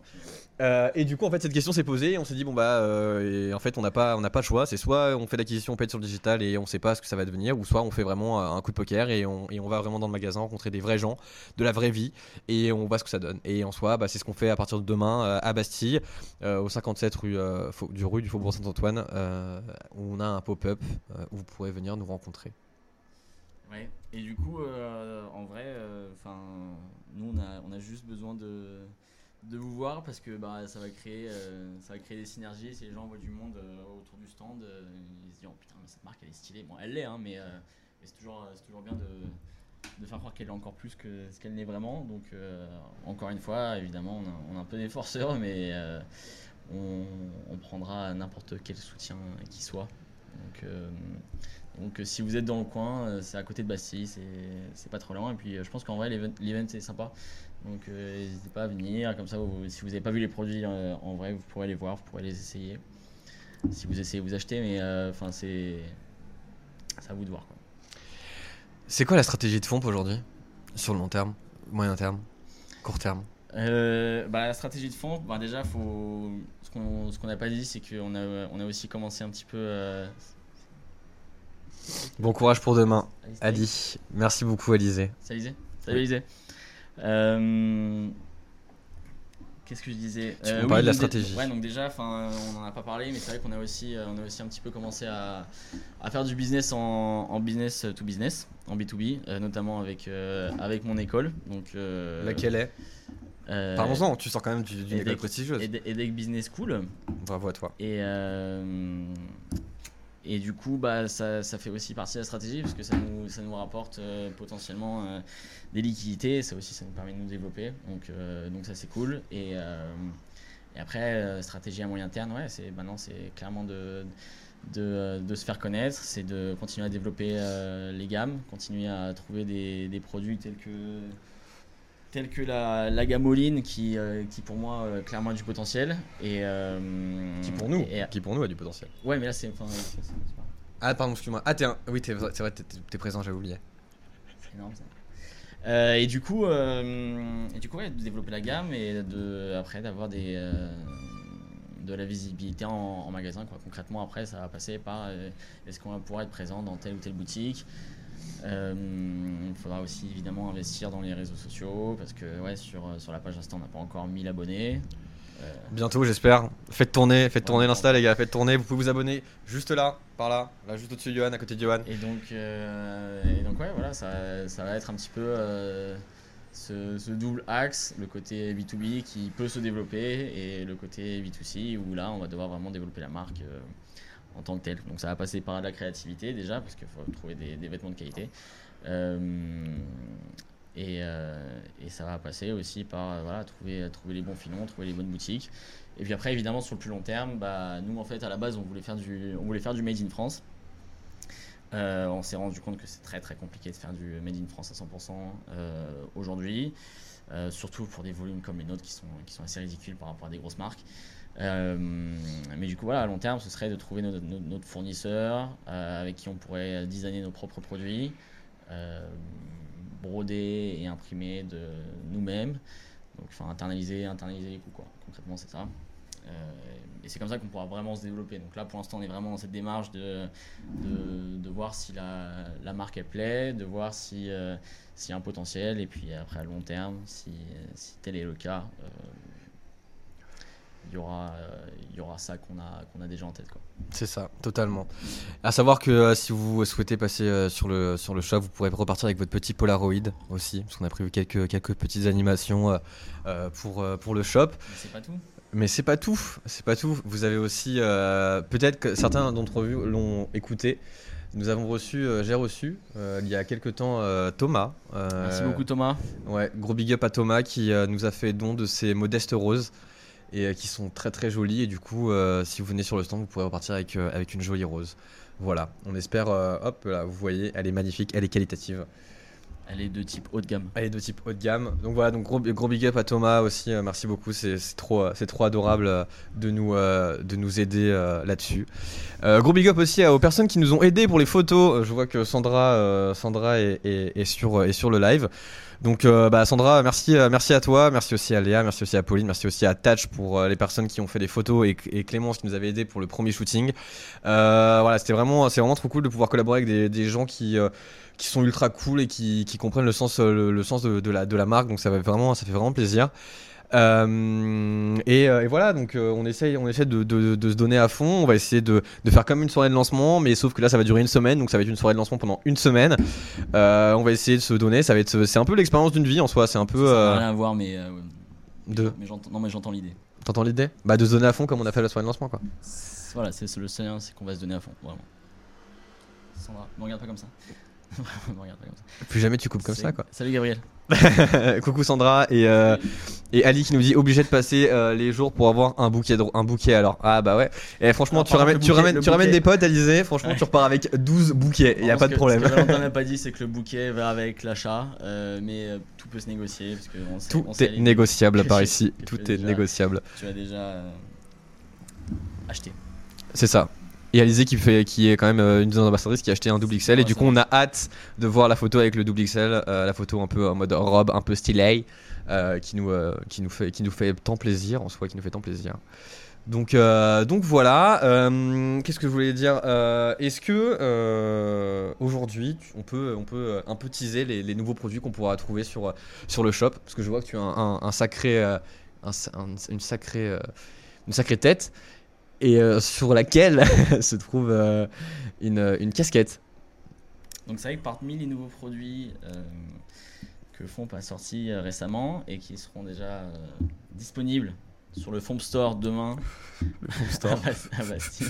Euh, et du coup, en fait, cette question s'est posée. Et on s'est dit, bon, bah, euh, et en fait, on n'a pas, on n'a pas le choix. C'est soit on fait l'acquisition, on paye sur le digital et on sait pas ce que ça va devenir, ou soit on fait vraiment euh, un coup de poker et on, et on va vraiment dans le magasin rencontrer des vrais gens, de la vraie vie, et on voit ce que ça donne. Et en soi, bah, c'est ce qu'on fait à partir de demain euh, à Bastille, au 57 rue, du rue du Faubourg Saint-Antoine, où on a un pop-up où vous pourrez venir nous rencontrer. Ouais. Et du coup, euh, en vrai, euh, enfin, nous on a, on a juste besoin de, vous voir parce que bah, ça va créer, euh, ça va créer des synergies. Si les gens voient du monde autour du stand, ils se disent oh putain mais cette marque elle est stylée. Bon, elle l'est, hein, mais, c'est toujours, c'est toujours bien de, faire croire qu'elle est encore plus que ce qu'elle n'est vraiment. Donc encore une fois, évidemment, on a, on a un peu des forceurs, mais on, on prendra n'importe quel soutien qui soit. Donc, donc euh, si vous êtes dans le coin, euh, c'est à côté de Bastille, c'est c'est pas trop loin. Et puis euh, je pense qu'en vrai l'event c'est sympa. Donc n'hésitez pas à venir, comme ça vous- si vous n'avez pas vu les produits en vrai, vous pourrez les voir, vous pourrez les essayer. Si vous essayez vous acheter, mais enfin c'est à vous de voir. Quoi. C'est quoi la stratégie de Fomp aujourd'hui Sur le long terme, moyen terme, court terme? Euh, bah, la stratégie de fond, bah, déjà, faut... ce qu'on ce qu'on n'a pas dit, c'est qu'on a, on a aussi commencé un petit peu. euh, Bon courage pour demain, Ali. Merci beaucoup, Alizé. Salut Alizé. Euh, Qu'est-ce que je disais Tu Euh, de la stratégie. Ouais, donc déjà, enfin, on n'en a pas parlé, mais c'est vrai qu'on a aussi, euh, on a aussi un petit peu commencé à, à faire du business en, en business to business, en B2B, euh, notamment avec, euh, avec mon école. Donc, Laquelle est? Parlons-en, tu sors quand même du- d'une école prestigieuse. Ed- EDEC Business School. Bravo à toi. Et, et du coup, bah, ça, ça fait aussi partie de la stratégie parce que ça nous, ça nous rapporte euh, potentiellement euh, des liquidités. Ça aussi, ça nous permet de nous développer. Donc, euh, donc ça, c'est cool. Et, et après, stratégie à moyen terme, ouais, c'est, maintenant, c'est clairement de, de, de se faire connaître. C'est de continuer à développer les gammes, continuer à trouver des, des produits tels que tels que la, la gamme all-in qui, euh, qui pour moi euh, clairement a du potentiel et euh, Qui pour nous, et- qui pour nous a du potentiel. ouais mais là c'est enfin, Ah pardon, excuse-moi. Ah t'es un... Oui, t'es- c'est vrai, t'es- t'es présent, j'avais oublié. c'est énorme ça et du coup et du coup ouais, de développer la gamme et de après d'avoir des de la visibilité en, en magasin quoi concrètement après ça va passer par est-ce qu'on va pouvoir être présent dans telle ou telle boutique? Il faudra aussi évidemment investir dans les réseaux sociaux parce que ouais sur, sur la page Insta on n'a pas encore 1000 abonnés Euh, Bientôt, j'espère. Faites tourner, faites tourner Ouais, l'Insta, les gars. Faites tourner. Vous pouvez vous abonner juste là, par là, là, juste au-dessus de Johan, à côté de Johan. Et donc, euh, et donc ouais, voilà, ça, ça va être un petit peu, euh, ce, ce double axe, le côté B2B qui peut se développer et le côté B2C où là on va devoir vraiment développer la marque euh, en tant que telle. Donc ça va passer par la créativité déjà parce qu'il faut trouver des, vêtements de qualité. Euh, et, euh, et ça va passer aussi par euh, trouver, les bons filons, trouver les bonnes boutiques. Et puis après, évidemment, sur le plus long terme, bah, nous, en fait, à la base, on voulait faire du, on voulait faire du Made in France. On s'est rendu compte que c'est très très compliqué de faire du Made in France à 100% euh, aujourd'hui, surtout pour des volumes comme les nôtres qui sont, qui sont assez ridicules par rapport à des grosses marques. Euh, mais du coup, voilà, à long terme, ce serait de trouver notre, fournisseur euh, avec qui on pourrait designer nos propres produits, euh, broder et imprimer de nous-mêmes. Donc, enfin, internaliser, internaliser les coûts, quoi. Concrètement, c'est ça. Et c'est comme ça qu'on pourra vraiment se développer. Donc là, pour l'instant, on est vraiment dans cette démarche de, de, voir si la, marque elle plaît, de voir si, s'il y a un potentiel, et puis après à long terme, si, si tel est le cas, il y aura, euh, il y aura ça qu'on a, qu'on a déjà en tête. Quoi. C'est ça, totalement. À savoir que euh, si vous souhaitez passer euh, sur, le, sur le shop, vous pourrez repartir avec votre petit Polaroid aussi, parce qu'on a prévu quelques, quelques petites animations pour, euh, pour le shop. Mais c'est pas tout. Mais c'est pas tout, c'est pas tout. Vous avez aussi, euh, peut-être que certains d'entre vous l'ont écouté. Nous avons reçu, euh, j'ai reçu euh, il y a quelques temps euh, Thomas. euh, Merci beaucoup Thomas. Ouais, gros big up à Thomas qui euh, nous a fait don de ces modestes roses et euh, qui sont très très jolies. Et du coup, euh, si vous venez sur le stand, vous pourrez repartir avec, euh, avec une jolie rose. Voilà, on espère. hop là, vous voyez, elle est magnifique, elle est qualitative. Elle est de type haut de gamme. Elle est de type haut de gamme. Donc voilà, donc gros, gros big up à Thomas aussi. euh, merci beaucoup, c'est trop, euh, c'est trop adorable euh, de nous, de nous aider là-dessus. Gros big up aussi aux personnes qui nous ont aidés pour les photos. Je vois que Sandra, Sandra est, sur, est sur le live. Donc bah, Sandra, merci, merci à toi, merci aussi à Léa, merci aussi à Pauline, merci aussi à Tatch pour les personnes qui ont fait des photos et, Clémence qui nous avait aidé pour le premier shooting. Voilà, c'était vraiment, c'est vraiment trop cool de pouvoir collaborer avec des, gens qui, qui sont ultra cool et qui, qui comprennent le sens, euh, le, le sens de, de la, de la marque. Donc ça va vraiment, ça fait vraiment plaisir. Euh, et, euh, et voilà, donc euh, on essaye, on essaie de, de- de se donner à fond. On va essayer de, de faire comme une soirée de lancement, mais sauf que là ça va durer une semaine, donc ça va être une soirée de lancement pendant une semaine. Euh, on va essayer de se donner. Ça va être, c'est un peu l'expérience d'une vie en soi. C'est un peu Ça n'a rien à voir, mais, de. mais non, mais j'entends l'idée. T'entends l'idée? Bah de se donner à fond comme on a fait la soirée de lancement quoi. Voilà, c'est le seul, c'est qu'on va se donner à fond, vraiment. Sandra, me regarde pas comme ça. Regarde. Plus jamais tu coupes comme ça quoi. Salut Gabriel. Coucou Sandra et, euh, et Ali qui nous dit obligé de passer euh, les jours pour avoir un bouquet de- un bouquet alors ah bah ouais et franchement Alors, tu ramènes tu ramènes tu ramènes des potes Alizé franchement Ouais. tu repars avec 12 bouquets il y a pas de problème Ce que Valentin n'a pas dit, c'est que le bouquet va avec l'achat, euh, mais tout peut se négocier. Parce que on sait- tout on sait est négociable par ici tout est déjà- négociable Tu as déjà acheté. c'est ça et Alizé qui fait qui est quand même euh, une de nos ambassadrices qui a acheté un double XL et du coup on a hâte de voir la photo avec le double XL euh, la photo un peu en mode robe un peu stylée euh, qui nous qui nous fait qui nous fait tant plaisir. En soi qui nous fait tant plaisir. Donc, donc voilà. Qu'est-ce que je voulais dire Est-ce que aujourd'hui, on peut, on peut un peu teaser les, nouveaux produits qu'on pourra trouver sur, sur le shop? Parce que je vois que tu as un, sacré, un sa- un- une, sacrée, une sacrée tête et euh, sur laquelle se trouve euh, une, une casquette. Donc c'est vrai que parmi les nouveaux produits euh, que Fomp a sortis euh, récemment et qui seront déjà euh, disponibles sur le Fomp Store demain à Bas- à Bastille.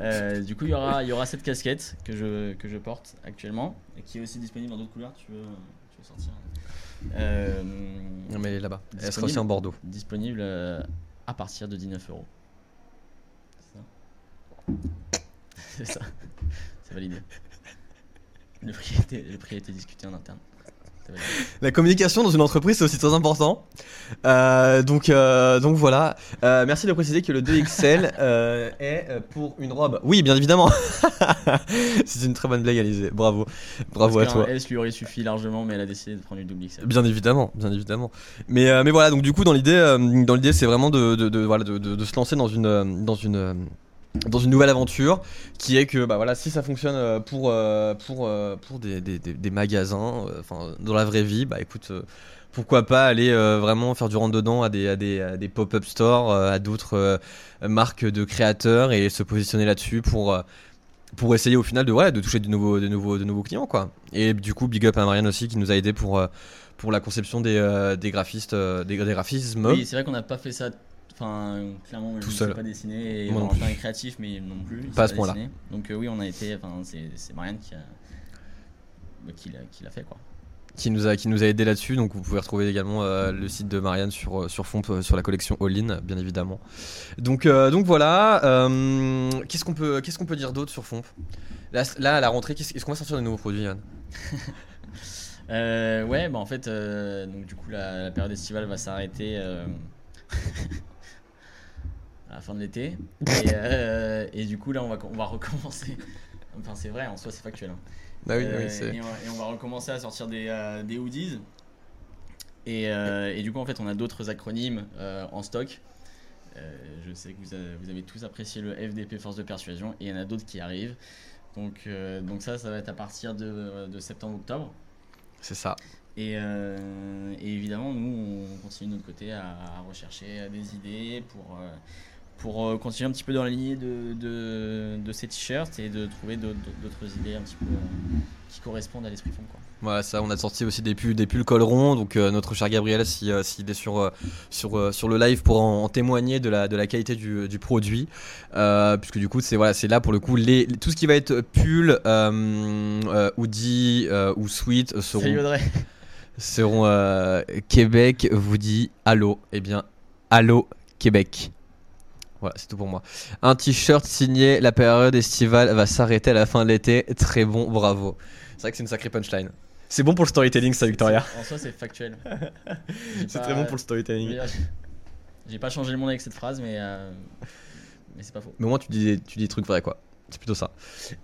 Euh, du coup, il y aura, il y aura cette casquette que je, que je porte actuellement et qui est aussi disponible dans d'autres couleurs. Tu veux, tu veux sortir Euh, Non, mais elle est là-bas. Elle sera aussi en Bordeaux. Disponible à partir de 19 euros. C'est ça. C'est validé. Le prix, a été, le prix a été discuté en interne. La communication dans une entreprise, c'est aussi très important. Euh, donc, euh, donc voilà. Euh, merci de préciser que le 2XL euh, est pour une robe. Oui, bien évidemment. c'est une très bonne blague, Alizé. Bravo. Bravo à toi. S lui aurait suffi largement, mais elle a décidé de prendre du double XL. Bien évidemment, bien évidemment. Mais, mais voilà, donc du coup, dans l'idée, dans l'idée, c'est vraiment de, de, de- voilà, de, de- de se lancer dans une, dans une, dans une nouvelle aventure, qui est que, bah voilà, si ça fonctionne euh, pour, euh, pour, euh, pour des, des, des- magasins, enfin, dans la vraie vie, bah écoute. pourquoi pas aller vraiment faire du rentre dedans à des, à des, des pop-up stores, à d'autres marques de créateurs et se positionner là-dessus pour, pour essayer au final de, ouais, de toucher de nouveaux, de, nouveaux, de nouveaux clients. Quoi. Et du coup, big up à Marianne aussi qui nous a aidé pour, pour la conception des, des graphistes, des graphismes. Oui, c'est vrai qu'on n'a pas fait ça. Enfin, clairement, Tout je ne seul. sais pas dessiner et Valentin est créatif, mais non plus. Pas à ce point-là. Donc, euh, oui, on a été. Enfin, c'est Marianne qui a. bah, qui l'a qui l'a fait quoi. qui nous a qui nous a aidé là-dessus. Donc vous pouvez retrouver également euh, le site de Marianne sur euh, sur Fomp sur la collection All In, bien évidemment. Donc euh, donc voilà. qu'est-ce qu'on peut qu'est-ce qu'on peut dire d'autre sur Fomp là, là à la rentrée, qu'est-ce- est-ce qu'on va sortir de nouveaux produits, Yann? Ouais, bah en fait, donc du coup, la, la période estivale va s'arrêter à la fin de l'été. Et, euh, et du coup, là, on va, on va recommencer. Enfin, c'est vrai, en soi, c'est factuel. hein. Ah oui, Euh, oui, c'est- et, on, et on va recommencer à sortir des, euh, des hoodies. Et, euh, et du coup, en fait, on a d'autres acronymes euh, en stock. Euh, je sais que vous avez, vous avez tous apprécié le FDP Force de Persuasion et il y en a d'autres qui arrivent. Donc, euh, donc ça, ça va être à partir de, de septembre-octobre. c'est ça. Et, euh, et évidemment, nous, on continue de notre côté à, à rechercher des idées pour, euh, pour euh, continuer un petit peu dans la lignée de, de, de ces t-shirts et de trouver d'autres idées un petit peu euh, qui correspondent à l'esprit fond. Quoi. Voilà, ça, on a sorti aussi des pulls, des pulls col rond. Donc euh, notre cher Gabriel, si, euh, s'il est sur, euh, sur, sur le live pour en, en témoigner de la, de la qualité du, du produit, puisque du coup c'est voilà, là pour le coup les, tout ce qui va être pull, hoodie ou euh, seront Salut seront Québec vous dit allô. Eh bien, allô Québec. Voilà, c'est tout pour moi. Un t-shirt signé, la période estivale va s'arrêter à la fin de l'été. Très bon, bravo. C'est vrai que c'est une sacrée punchline. C'est bon pour le storytelling, ça, Victoria. En soi, c'est factuel. C'est très bon pour le storytelling. J'ai pas changé le monde avec cette phrase, mais, euh, mais c'est pas faux. Mais au moins, tu dis, tu dis des trucs vrais, quoi. C'est plutôt ça.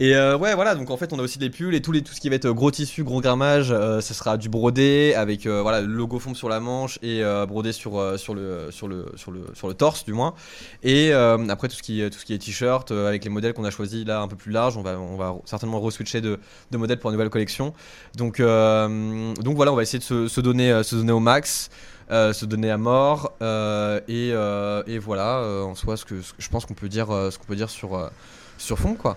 Et euh, ouais, voilà, donc en fait, on a aussi des pulls et tout, les, tout ce qui va être gros tissu, gros grammage, euh, ce sera du brodé avec euh, voilà, le logo fond sur la manche et euh, brodé sur, euh, sur, le, sur, le, sur, le, sur le torse, du moins. Et euh, après, tout ce qui, tout ce qui est t-shirt, euh, avec les modèles qu'on a choisis là un peu plus larges, on va, on va certainement re-switcher de, de modèles pour une nouvelle collection. Donc, euh, donc voilà, on va essayer de se, donner, euh, se donner au max. euh, se donner à mort euh, et, euh, et voilà euh, en soi ce que, ce que je pense qu'on peut dire euh, ce qu'on peut dire sur euh, sur fond quoi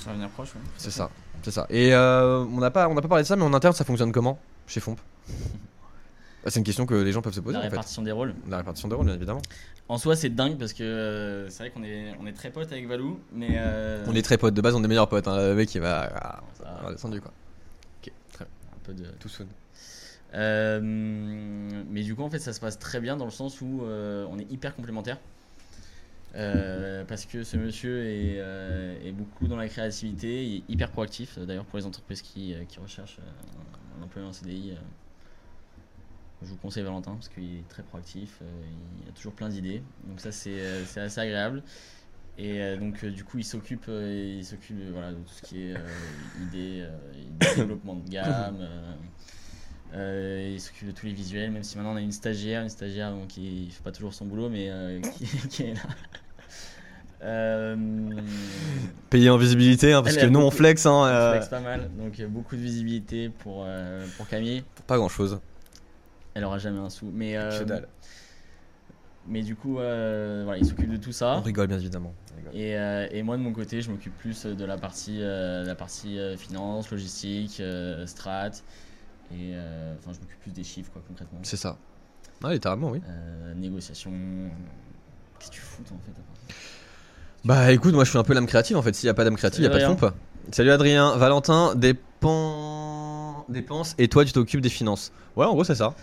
Sur l'avenir proche, ouais. c'est ça c'est ça et euh, on n'a pas on pas parlé de ça mais en interne ça fonctionne comment chez Fomp? C'est une question que les gens peuvent se poser La en fait répartition des rôles. la répartition des rôles bien évidemment En soi, c'est dingue parce que euh, c'est vrai qu'on est, on est très potes avec Valou, mais. euh, on est très potes de base on est meilleurs potes hein, le mec il va ah, ça- va descendu quoi ok très bien un peu de. tout soon Euh, mais du coup, en fait, ça se passe très bien dans le sens où on est hyper complémentaires. Euh, parce que ce monsieur est, euh, est beaucoup dans la créativité, il est hyper proactif. D'ailleurs, pour les entreprises qui, euh, recherchent euh, un employé en CDI, euh, je vous conseille Valentin parce qu'il est très proactif, euh, il a toujours plein d'idées. Donc, ça, c'est euh, assez agréable. Et euh, donc, euh, du coup, il s'occupe euh, de, tout ce qui est euh, idées, euh, développement de gamme. euh, euh, il s'occupe de tous les visuels, même si maintenant on a une stagiaire, une stagiaire qui fait pas toujours son boulot, mais euh, qui est là. Euh, payer en visibilité hein, parce Elle que nous on flex hein, on euh, flex pas mal, donc beaucoup de visibilité pour, euh, pour Camille. pour pas grand chose Elle aura jamais un sou, mais euh, mais du coup euh, voilà, il s'occupe de tout ça. on rigole bien évidemment rigole. Et, euh, et moi de mon côté, je m'occupe plus de la partie, euh, la partie euh, finance, logistique, euh, strat. Et euh, enfin, je m'occupe plus des chiffres quoi, concrètement. c'est ça ah, littéralement oui Euh, négociation. Qu'est-ce que tu fous toi, en fait à part ça? Bah écoute, moi je suis un peu l'âme créative en fait. S'il y a pas d'âme créative, il y a pas de pompe. Salut Adrien, Valentin, dépen... dépenses et toi tu t'occupes des finances. Ouais, en gros c'est ça.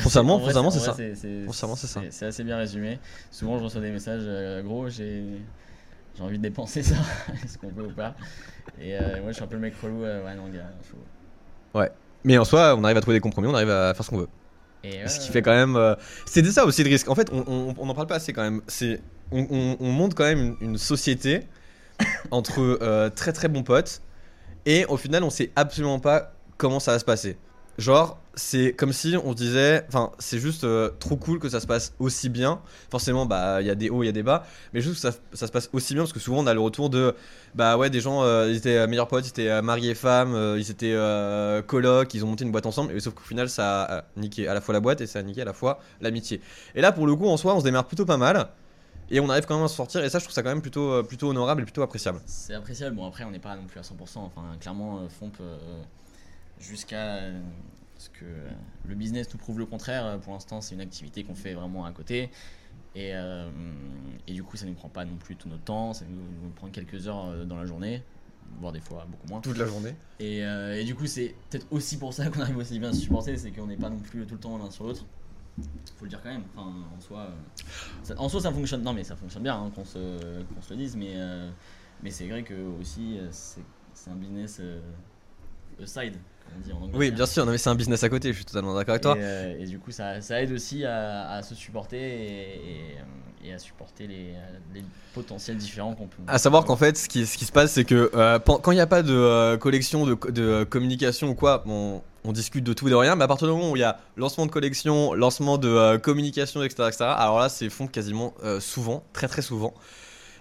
Foncièrement, c'est ça. c'est- ça. C'est assez bien résumé. Souvent, je reçois des messages euh, gros, j'ai j'ai envie de dépenser ça. Est-ce qu'on peut ou pas? Et euh, moi, je suis un peu le mec relou. euh, ouais, non, gars, chaud. Mais en soi, on arrive à trouver des compromis, on arrive à faire ce qu'on veut. Et Ce qui ouais, fait quand même. euh, C'était ça aussi le risque. En fait, on, on, on en parle pas assez quand même. C'est on, on, on monte quand même une, société entre euh, très très bons potes et au final, on sait absolument pas comment ça va se passer. Genre, c'est comme si on se disait, enfin, c'est juste euh, trop cool que ça se passe aussi bien. Forcément, bah, il y a des hauts, il y a des bas, mais juste que ça, ça se passe aussi bien parce que souvent on a le retour de, bah ouais, des gens, euh, ils étaient meilleurs potes, ils étaient mariés et femmes, ils étaient colocs, ils ont monté une boîte ensemble, et sauf qu'au final, ça a niqué à la fois la boîte et ça a niqué à la fois l'amitié. Et là, pour le coup, en soi, on se démerde plutôt pas mal. Et on arrive quand même à se sortir, et ça, je trouve ça quand même plutôt, euh, plutôt honorable et plutôt appréciable. C'est appréciable. Bon, après, on n'est pas non plus à 100%. Enfin, clairement, euh, Fomp, euh, jusqu'à euh, ce que euh, le business nous prouve le contraire, pour l'instant, c'est une activité qu'on fait vraiment à côté. Et, et du coup, ça nous prend pas non plus tout notre temps. Ça nous, nous prend quelques heures dans la journée, voire des fois beaucoup moins. Toute la journée. Et, et du coup, c'est peut-être aussi pour ça qu'on arrive aussi bien à se supporter, c'est qu'on n'est pas non plus tout le temps l'un sur l'autre. Faut le dire quand même. Enfin, en soi, euh, ça, en soi, ça fonctionne. Non, mais ça fonctionne bien, hein, qu'on se, qu'on se le dise. Mais, euh, mais c'est vrai que aussi, euh, c'est c'est un business euh, aside, comme on dit en anglais. Oui, bien sûr, non, mais c'est un business à côté, je suis totalement d'accord avec toi. Et, euh, et du coup, ça, ça aide aussi à, à se supporter et, et, et à supporter les, les potentiels différents qu'on peut. À savoir qu'en fait, ce qui, ce qui se passe, c'est que quand il n'y a pas de collection, de, de, communication ou quoi, on, on discute de tout et de rien, mais à partir du moment où il y a lancement de collection, lancement de euh, communication, etc., etc., alors là, c'est fond quasiment euh, souvent, très très souvent.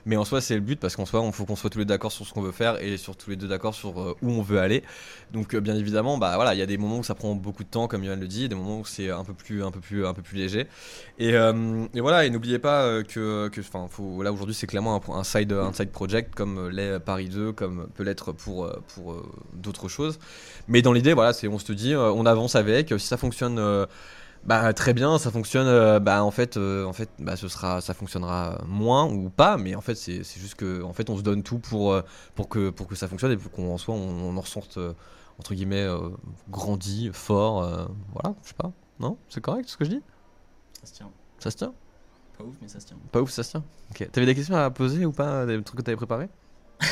Mais en soi, c'est le but parce qu'en soi, il faut qu'on soit tous les deux d'accord sur ce qu'on veut faire et sur tous les deux d'accord sur euh, où on veut aller. Donc, euh, bien évidemment, bah voilà, il y a des moments où ça prend beaucoup de temps, comme Yoann le dit, des moments où c'est un peu plus, un peu plus, un peu plus léger. Et, euh, voilà, et n'oubliez pas que, que, faut, là aujourd'hui, c'est clairement un, side, un side project comme l'est Paris 2, comme peut l'être pour, pour d'autres choses. Mais dans l'idée, voilà, c'est, on se dit, on avance avec. Si ça fonctionne. Bah très bien, ça fonctionne. euh, bah en fait, euh, en fait, bah ce sera, ça fonctionnera moins ou pas, mais en fait c'est, c'est juste que, en fait, on se donne tout pour euh, pour que pour que ça fonctionne et pour qu'on en soit, on, on en ressorte euh, entre guillemets euh, grandi, fort. euh, voilà, je sais pas. Non, c'est correct ce que je dis? Ça se tient. Ça se tient? Pas ouf, mais ça se tient. Pas ouf, ça se tient. Ok. T'avais des questions à poser ou pas, des trucs que t'avais préparés?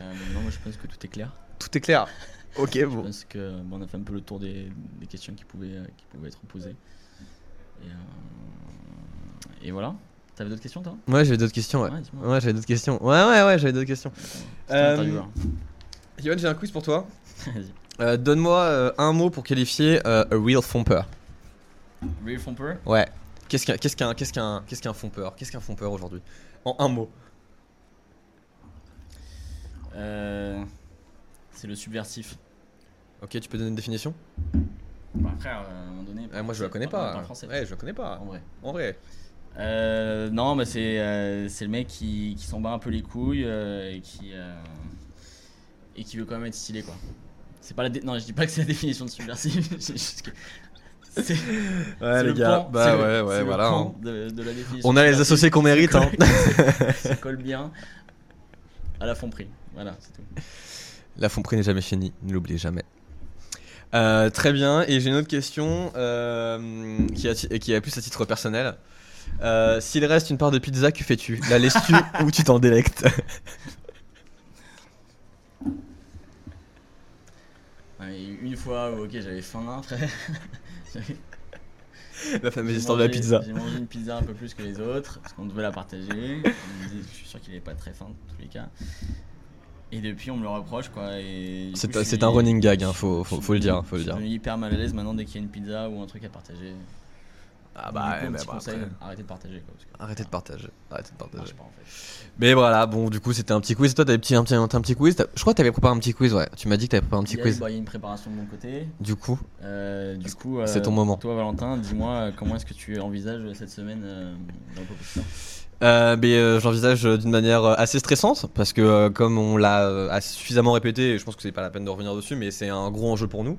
Euh, non, moi je pense que tout est clair. Est clair. Ok, Je bon. pense que bon, on a fait un peu le tour des, des questions qui pouvaient, euh, qui pouvaient être posées. Et, euh, et voilà. T'avais d'autres questions toi? Ouais, j'avais d'autres questions. Ouais. Ouais. Ouais, j'avais d'autres questions. Ouais, ouais, ouais, j'avais d'autres questions. Euh. Yoann, j'ai un quiz pour toi. Euh, Donne-moi un mot pour qualifier a real fomper. Real Fomper Ouais. Qu'est-ce qu'un qu'est-ce qu'un qu'est-ce qu'un qu'est-ce qu'un fompeur Qu'est-ce qu'un fompeur aujourd'hui? En un mot. Euh, C'est le subversif. Ok, tu peux donner une définition? Bon, après, euh, à un moment donné. Euh, Moi, je la connais pas. parle français. Ouais, je la connais pas. En vrai. En vrai. Euh, non, bah c'est euh, le mec qui, qui s'en bat un peu les couilles euh, et qui euh, et qui veut quand même être stylé quoi. C'est pas la non, je dis pas que c'est la définition de subversif. c'est juste que c'est Ouais, les le gars. pan- bah le- ouais, ouais, voilà. hein. De, de la définition. On a les associés qu'on mérite. Hein. Ça colle bien à la fond prix. Voilà, c'est tout. La fomperie n'est jamais finie, ne l'oubliez jamais. Euh, très bien, et j'ai une autre question euh, qui, a, qui plus à titre personnel. Euh, S'il reste une part de pizza, que fais-tu? La laisses-tu ou tu t'en délectes? Ouais, une fois ok j'avais faim frère. J'avais- La fameuse histoire de la pizza. J'ai mangé une pizza un peu plus que les autres parce qu'on devait la partager. On me disait- je suis sûr qu'il est pas très faim dans tous les cas. Et depuis on me le reproche quoi. C'est suis- un running gag, hein, faut, le dire. Faut le Je suis devenu hyper mal à l'aise maintenant dès qu'il y a une pizza ou un truc à partager. Ah bah, coup, un bah, bah, conseil, après. arrêtez de partager quoi. Parce que Arrêtez de partager. Arrêtez de partager. marche pas en fait. Mais voilà, bon, du coup, c'était un petit quiz. Toi, t'avais petit, un, petit, un, petit quiz. Je crois que t'avais préparé un petit quiz, ouais. Tu m'as dit que t'avais préparé un petit Il y a- quiz. bah, il y a une préparation de mon côté. Du coup, Euh, du coup, c'est euh, ton moment. Toi, Valentin, dis-moi euh, comment est-ce que tu envisages cette semaine euh, dans le Euh, mais euh, j'envisage euh, d'une manière euh, assez stressante parce que euh, comme on l'a euh, suffisamment répété, et je pense que c'est pas la peine de revenir dessus, mais c'est un gros enjeu pour nous.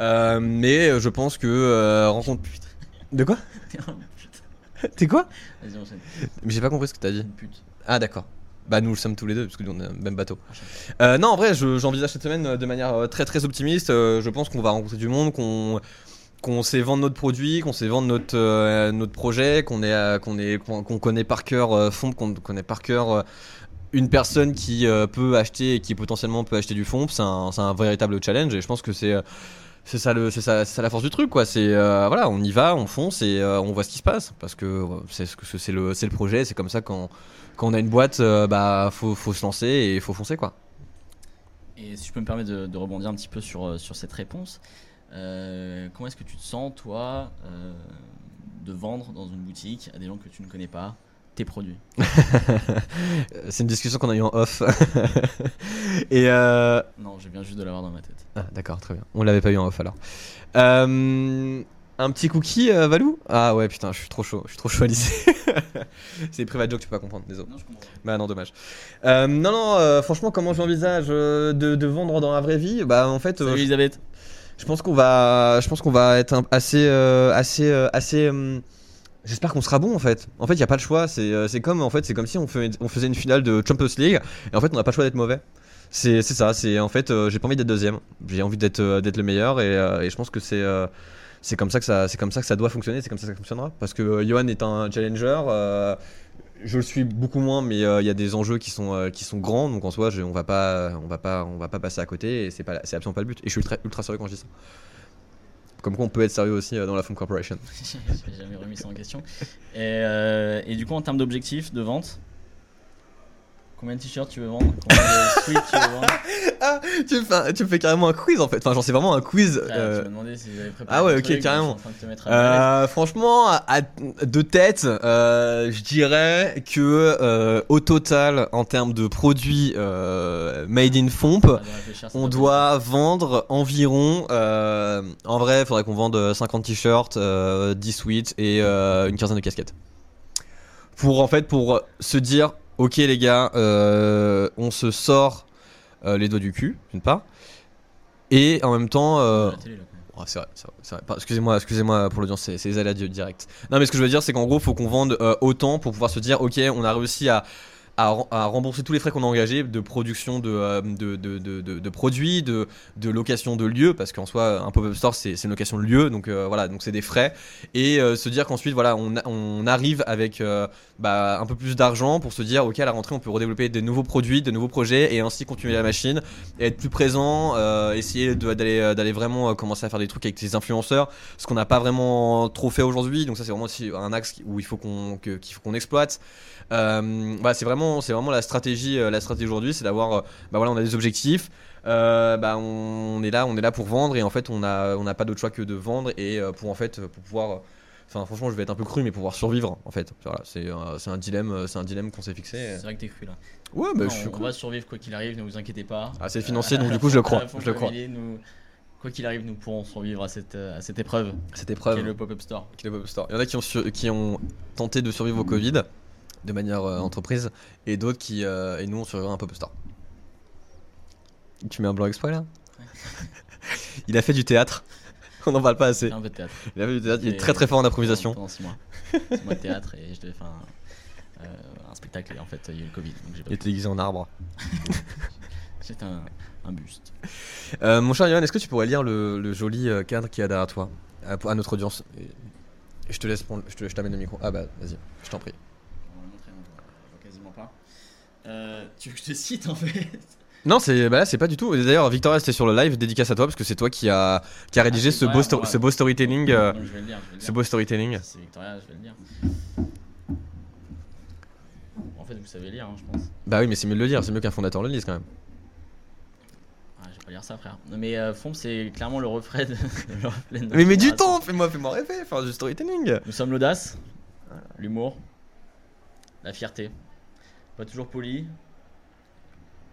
Euh, mais je pense que euh, rencontre. De quoi T'es quoi Vas-y, enchaîne. Mais j'ai pas compris ce que t'as dit. Une pute. Ah d'accord. Bah nous le sommes tous les deux parce que nous on est le même bateau. Euh, non en vrai je- j'envisage cette semaine de manière très très optimiste. Euh, je pense qu'on va rencontrer du monde, qu'on qu'on sait vendre notre produit, qu'on sait vendre notre euh, notre projet, qu'on est euh, qu'on est qu'on connaît par cœur euh, qu'on connaît par cœur euh, une personne qui peut acheter et qui potentiellement peut acheter du fond. C'est un un véritable challenge et je pense que c'est c'est ça le c'est ça, ça la force du truc quoi c'est voilà on y va on fonce et on voit ce qui se passe parce que c'est ce que c'est le c'est le projet c'est comme ça quand quand on a une boîte bah faut faut se lancer et faut foncer quoi Et si je peux me permettre de, de rebondir un petit peu sur, sur cette réponse, euh, comment est-ce que tu te sens, toi, euh, de vendre dans une boutique à des gens que tu ne connais pas tes produits? C'est une discussion qu'on a eu en off et euh, Non, je viens juste de l'avoir dans ma tête. ah, d'accord très bien on l'avait pas eu en off alors Un petit cookie, Valou? Ah ouais, putain, je suis trop chaud, je suis trop chaud à lycée. c'est des private jokes, tu peux pas comprendre, désolé. Non, je comprends. Bah non, dommage. Non, non, franchement, comment j'envisage de, de vendre dans la vraie vie? Bah en fait, Salut Elisabeth. je pense qu'on va, je pense qu'on va être un- assez, euh, assez, euh, assez. hum, J'espère qu'on sera bon en fait. En fait, il y a pas le choix. C'est, euh, comme en fait, c'est comme si on, faisait une finale de Champions League et en fait, on n'a pas le choix d'être mauvais. C'est, ça. C'est en fait, euh, j'ai pas envie d'être deuxième. J'ai envie d'être, euh, le meilleur et, euh, et je pense que c'est, euh, c'est comme ça que ça, c'est comme ça que ça doit fonctionner. C'est comme ça que ça fonctionnera. Parce que euh, Johan est un challenger. Je le suis beaucoup moins, mais euh, il y a des enjeux qui sont, euh, qui sont grands. Donc en soi, je- on va pas, on va pas, on va pas passer à côté. Et c'est absolument pas le but. Et je suis ultra, ultra sérieux quand je dis ça. Comme quoi, on peut être sérieux aussi euh, dans la Funk Corporation. Jamais remis ça en question. Et, et du coup, en termes d'objectifs de vente, combien de t-shirts tu veux vendre Combien de tu veux vendre Ah, tu me, fais, tu me fais carrément un quiz en fait. Enfin, j'en sais vraiment un quiz. Frère, euh, Tu m'as demandé si j'avais préparé. ah ouais, ok, carrément. Euh, franchement, à, de tête, euh, je dirais que euh, au total, en termes de produits made in Fomp, Ah, c'est on doit vendre environ. en vrai, il faudrait qu'on vende 50 t-shirts, euh, 10 suites et une quinzaine de casquettes. Pour en fait, pour se dire, ok les gars, euh, on se sort euh, les doigts du cul, d'une part, et en même temps. euh. Oh, c'est vrai, c'est vrai, Excusez-moi, excusez-moi pour l'audience, c'est les aléas du direct. Non, mais ce que je veux dire, c'est qu'en gros, faut qu'on vende euh, autant pour pouvoir se dire, ok, on a réussi à, à, rem- à rembourser tous les frais qu'on a engagés de production de, euh, de, de, produits, de, location de lieux, parce qu'en soi, un pop-up store, c'est une location de lieu, donc euh, voilà, donc c'est des frais. Et euh, se dire qu'ensuite, voilà, on, on arrive avec bah, un peu plus d'argent pour se dire, ok, à la rentrée, on peut redévelopper des nouveaux produits, de nouveaux projets, et ainsi continuer la machine, et être plus présent, essayer d'aller vraiment commencer à faire des trucs avec les influenceurs, ce qu'on n'a pas vraiment trop fait aujourd'hui. Donc ça, c'est vraiment un axe où il faut qu'on qu'on exploite. Bah, c'est vraiment, c'est vraiment la stratégie, euh, la stratégie aujourd'hui, c'est d'avoir, euh, bah voilà, on a des objectifs. euh, bah on est là, on est là pour vendre et en fait on a, on n'a pas d'autre choix que de vendre et pour en fait pour pouvoir, enfin franchement je vais être un peu cru mais pour pouvoir survivre en fait. Voilà, c'est, euh, c'est un dilemme, c'est un dilemme qu'on s'est fixé. C'est vrai que t'es cru là. Ouais, bah Non, je suis on cru. va survivre quoi qu'il arrive, ne vous inquiétez pas. Ah c'est financier donc du coup je le crois, je le crois. Nous- Quoi qu'il arrive, nous pourrons survivre à cette, à cette épreuve Cette qui épreuve. est le pop-up store. qui est le pop-up store. Il y en a qui ont, qui ont tenté de survivre au Covid de manière euh, entreprise et d'autres qui euh, et nous on survivra un pop-up store. Tu mets un blanc exprès là Il a fait du théâtre. On n'en parle pas assez. J'ai fait un peu de théâtre. Il a fait du théâtre. Il est très très fort en improvisation. Pendant 6 mois. 6 mois de théâtre et je devais faire un, euh, un spectacle et en fait il y a eu le Covid. Donc j'ai pas Il était déguisé en arbre. C'était un, un buste. Euh, mon cher Yohan, est-ce que tu pourrais lire le, le joli cadre qu'il y a derrière toi à, à notre audience? Je te laisse prendre, je t'amène le micro. Ah bah vas-y, je t'en prie. On va le montrer, on voit- on voit quasiment pas. Euh, tu veux que je te cite en fait Non, c'est bah là, c'est pas du tout. D'ailleurs, Victoria, c'était sur le live, dédicace à toi parce que c'est toi qui a qui a rédigé Ah, ce beau, sto- ce beau storytelling. euh, Donc, je vais le lire. Je vais le ce beau storytelling. C'est Victoria, je vais le lire. En fait, vous savez lire, hein, je pense. Bah oui, mais c'est mieux de le lire, c'est mieux qu'un fondateur le lise quand même. Ah, je vais pas lire ça, frère. Non, mais euh, Fomp, c'est clairement le reflet de. le reflet de Mais mets du temps, fais-moi fais-moi rêver, faire du storytelling. Nous sommes l'audace, l'humour, la fierté. Pas toujours poli,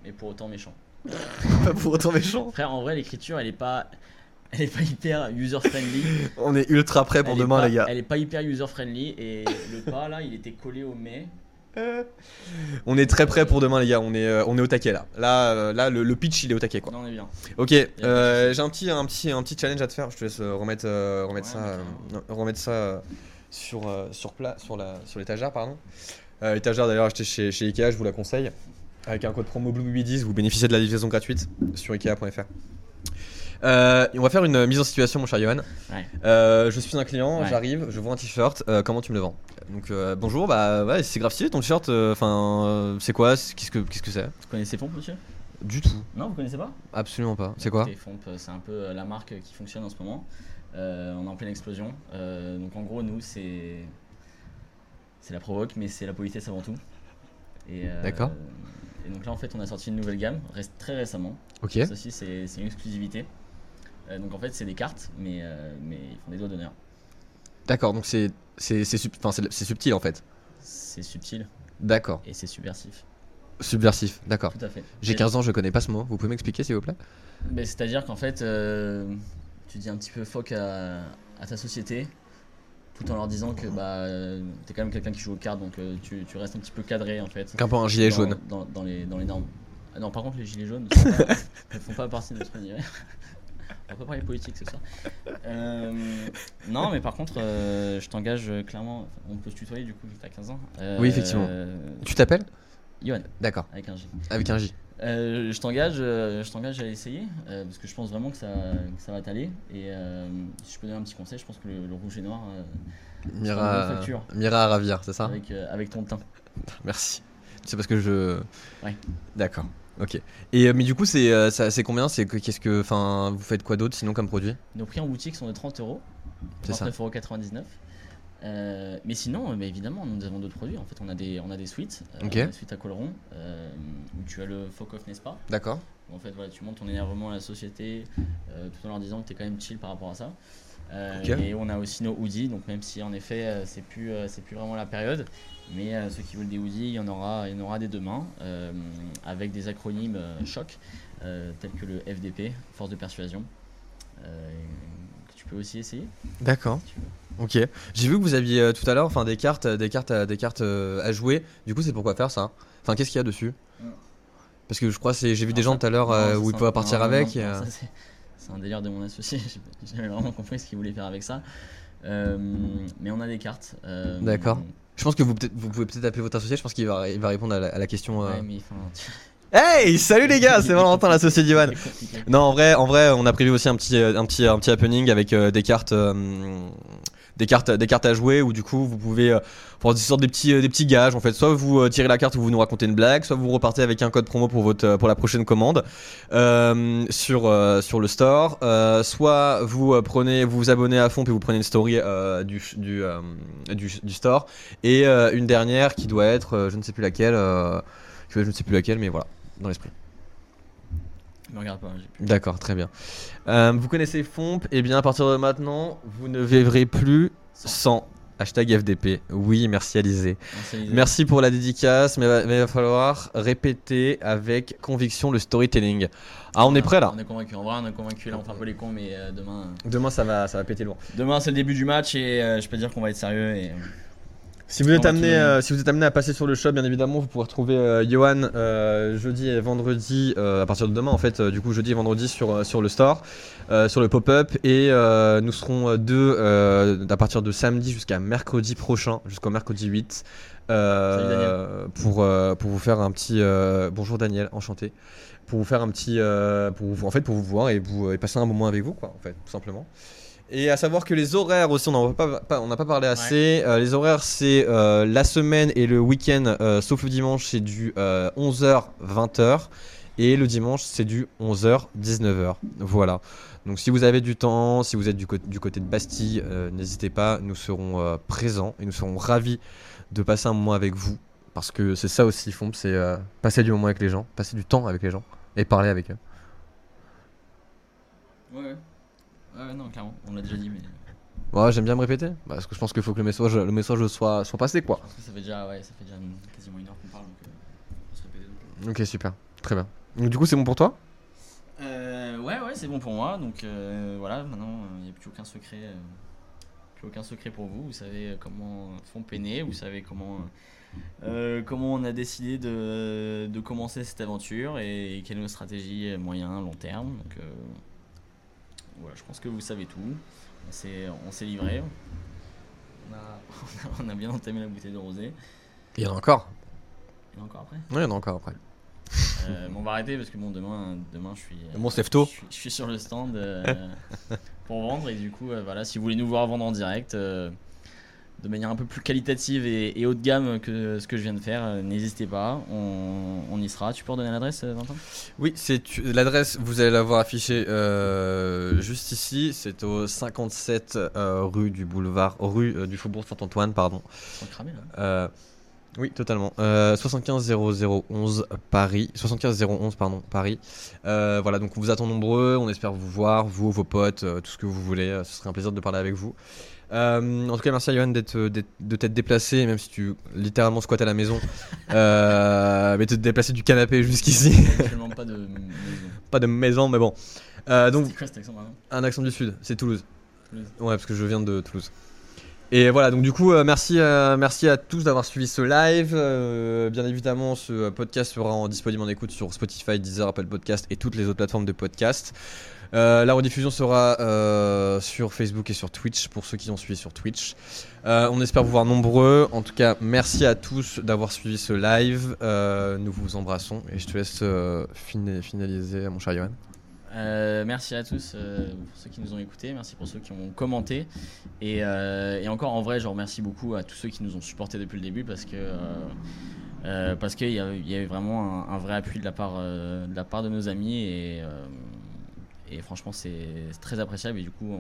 mais pour autant méchant. Pas pour autant méchant. Frère, en vrai, l'écriture, elle est pas. Elle est pas hyper user friendly. On est ultra prêt pour Elle demain, pas- les gars. Elle est pas hyper user friendly et le pas là, il était collé au mais. On est très prêt pour demain, les gars. On est, euh, on est au taquet là. Là, euh, là le, le pitch, il est au taquet quoi. Non, on est bien. Ok, euh, j'ai un petit, un, petit, un petit challenge à te faire. Je te laisse euh, remettre, euh, remettre Ouais, ça, euh, remettre ça sur, sur, plat, sur, la, sur l'étagère. pardon. Euh, l'étagère d'ailleurs achetée chez, chez Ikea, je vous la conseille. Avec un code promo BlueBuby10, vous bénéficiez de la livraison gratuite sur Ikea.fr. Euh, on va faire une mise en situation, mon cher Johan. Ouais. Euh, je suis un client, Ouais. j'arrive, je vois un t-shirt. euh, comment tu me le vends? Donc euh, bonjour, bah ouais, c'est grave stylé ton t-shirt. Enfin, euh, c'est quoi? Qu'est-ce que qu'est-ce que c'est? Vous connaissez Fomp, monsieur? Du tout, Non, vous connaissez pas? Absolument pas. C'est quoi? Euh, c'est un peu la marque qui fonctionne en ce moment. On est en pleine explosion. Donc en gros, nous, c'est. C'est la provoque, mais c'est la politesse avant tout. Et, euh, D'accord. Et donc là, en fait, on a sorti une nouvelle gamme, reste très récemment. Ok. Ça aussi, c'est c'est une exclusivité. Euh, donc en fait, c'est des cartes, mais, euh, mais ils font des doigts d'honneur. D'accord, donc c'est c'est c'est sub- enfin, c'est- c'est subtil en fait. C'est subtil D'accord. et c'est subversif. Subversif, d'accord. Tout à fait. J'ai Et- 15 ans, je connais pas ce mot. Vous pouvez m'expliquer s'il vous plaît? Ben, C'est-à-dire qu'en fait, euh, tu dis un petit peu fuck à, à ta société, tout en leur disant que bah, euh, t'es quand même quelqu'un qui joue aux cartes, donc euh, tu, tu restes un petit peu cadré en fait. Un peu un gilet dans- jaune. Dans, dans les, dans les normes. Ah non, par contre, les gilets jaunes ne font pas, partie de notre univers. On va pas parler politique ce soir. Euh, non, mais par contre, euh, je t'engage clairement. On peut se tutoyer du coup, vu que t'as 15 ans. Oui, effectivement. Tu t'appelles? Johan, D'accord, avec un J. avec un J. Euh, je t'engage, euh, je t'engage à essayer euh, parce que je pense vraiment que ça, que ça va t'aller. Et euh, si je peux donner un petit conseil, je pense que le, le rouge et noir Mira, Mira à ravir, c'est ça? Avec, avec ton teint. Merci. C'est parce que je. Ouais. D'accord. Ok. Et mais du coup, c'est c'est combien? C'est que- qu'est-ce que, enfin, vous faites quoi d'autre sinon comme produit? Nos prix en boutique sont de 30 euros, C'est ça. 39,99€. Euh, mais sinon, bah, évidemment, nous avons d'autres produits. En fait, on a des, on a des suites, euh, des suites à coloron, euh, où tu as le fuck off, n'est-ce pas? D'accord. En fait, voilà, tu montes ton énervement à la société euh, tout en leur disant que tu es quand même chill par rapport à ça. Et on a aussi nos hoodies, donc même si en effet c'est plus, c'est plus vraiment la période, mais ceux qui veulent des hoodies, il y en aura, il y en aura des demain, avec des acronymes choc, tels que le FDP, force de persuasion, que tu peux aussi essayer. D'accord. si. Ok. J'ai vu que vous aviez euh, tout à l'heure, enfin, des cartes, des cartes, à- des cartes euh, à jouer. Du coup, c'est pourquoi faire ça? Enfin, qu'est-ce qu'il y a dessus? Parce que je crois, c'est, j'ai vu des gens tout à l'heure euh, où ils pouvaient partir avec. et, euh, c'est- c'est un délire de mon associé, j'ai jamais vraiment compris ce qu'il voulait faire avec ça. Euh, mais on a des cartes. euh, D'accord. Je pense que vous, peut-être- vous pouvez peut-être appeler votre associé. Je pense qu'il va, il va répondre à la, à la question. euh. Ouais, mais enfin, tu- Hey, salut les gars, c'est Valentin, l'associé d'Ivan. c'est compliqué. Non, en vrai, en vrai, on a prévu aussi un petit, euh, un petit, un petit happening avec euh, des cartes, euh, des cartes, des cartes à jouer où du coup vous pouvez euh, pour des sortes des petits, euh, des petits gages en fait. Soit vous euh, tirez la carte où vous nous racontez une blague, soit vous repartez avec un code promo pour votre, euh, pour la prochaine commande euh, sur, euh, le store. Euh, soit vous euh, prenez, vous vous abonnez à fond puis vous prenez une story euh, du, du, euh, store et euh, une dernière qui doit être, euh, je ne sais plus laquelle, euh, je ne sais plus laquelle, mais voilà, dans l'esprit. Me regarde pas, plus. D'accord, très bien. Euh, vous connaissez Fomp? Et bien, à partir de maintenant, vous ne verrez plus sans hashtag FDP. Oui, merci Alizé. Merci, pour la dédicace, mais il va falloir répéter avec conviction le storytelling. Ah, on est prêt là? On est convaincu. En vrai, on est convaincu. Là, on fait un peu les cons, mais euh, demain, Demain, ça va, ça va péter loin. demain c'est le début du match et euh, je peux dire qu'on va être sérieux. Et... Si vous, êtes amené, euh, si vous êtes amené à passer sur le shop, bien évidemment, vous pourrez retrouver euh, Johan euh, jeudi et vendredi, euh, à partir de demain en fait, du coup jeudi et vendredi sur, sur le store, sur le pop-up, et nous serons deux à partir de samedi jusqu'à mercredi prochain, jusqu'au mercredi 8, euh, pour, pour vous faire un petit... bonjour Daniel, enchanté. Pour vous faire un petit... pour vous, en fait, pour vous voir et, vous, et passer un moment avec vous, quoi, en fait, tout simplement. Et à savoir que les horaires aussi, on n'en a pas, pas- on n'a pas parlé assez. Euh, les horaires, c'est euh, la semaine et le week-end, euh, sauf le dimanche, c'est du 11h-20h. Et le dimanche, c'est du 11h-19h. Voilà. Donc si vous avez du temps, si vous êtes du, cô- du côté de Bastille, n'hésitez pas, nous serons présents et nous serons ravis de passer un moment avec vous. Parce que c'est ça aussi, Fomp, c'est passer du moment avec les gens, passer du temps avec les gens et parler avec eux. Ouais, ouais. Non, clairement. On l'a déjà dit, mais Ouais, j'aime bien me répéter, bah, parce que je pense qu'il faut que le message, le message soit, soit passé, quoi. je pense que ça fait déjà, ouais, ça fait déjà une- quasiment une heure qu'on parle, donc euh, on se répéter. donc. Ok, super, très bien. Donc, du coup, c'est bon pour toi? Euh, ouais, ouais, c'est bon pour moi. Donc euh, voilà, maintenant il n'y a plus aucun secret, euh, plus aucun secret pour vous. Vous savez comment font peiner, vous savez comment, euh, comment on a décidé de, de commencer cette aventure et quelle est notre stratégie moyen, long terme. Donc euh, voilà, je pense que vous savez tout. On s'est, on s'est livré. On a, on a bien entamé la bouteille de rosé. Il y en a encore. Et encore après. Oui, il y en a encore après. Euh, bon, on va arrêter parce que bon, demain, demain je suis. Bon, tôt. Je suis, je suis sur le stand euh, pour vendre et du coup, euh, voilà, si vous voulez nous voir vendre en direct de manière un peu plus qualitative et, et haut de gamme que ce que je viens de faire, euh, n'hésitez pas, on, on y sera. Tu peux redonner l'adresse, euh, Valentin Oui, c'est l'adresse, vous allez la voir affichée euh, juste ici. C'est au 57 euh, rue du boulevard, rue euh, du Faubourg Saint-Antoine, pardon. Cramer là. Oui, totalement. Euh, 75 0011 Paris. 75 011 pardon Paris. Euh, voilà, donc on vous attend nombreux. On espère vous voir, vous, vos potes, euh, tout ce que vous voulez. Ce serait un plaisir de parler avec vous. Euh, en tout cas, merci à Johan d'être, d'être- de t'être déplacé, même si tu littéralement squattes à la maison, euh, mais de te déplacer du canapé jusqu'ici. Pas de maison. Pas de maison, mais bon. Euh, donc, C'est quoi cet accent, pardon? un accent du sud, c'est Toulouse. Toulouse. Ouais, parce que je viens de Toulouse. Et voilà, donc du coup, euh, merci, euh, merci à tous d'avoir suivi ce live. Euh, bien évidemment, ce podcast sera en disponible en écoute sur Spotify, Deezer, Apple Podcast et toutes les autres plateformes de podcast. Euh, la rediffusion sera euh, sur Facebook et sur Twitch pour ceux qui ont suivi sur Twitch. Euh, on espère vous voir nombreux. En tout cas, merci à tous d'avoir suivi ce live. Nous vous embrassons et je te laisse finaliser, mon cher Johan. Merci à tous pour ceux qui nous ont écoutés, merci pour ceux qui ont commenté. Et, encore en vrai, je remercie beaucoup à tous ceux qui nous ont supportés depuis le début parce que parce qu'il y, a- eu vraiment un, vrai appui de la part de nos amis et franchement c'est très appréciable et du coup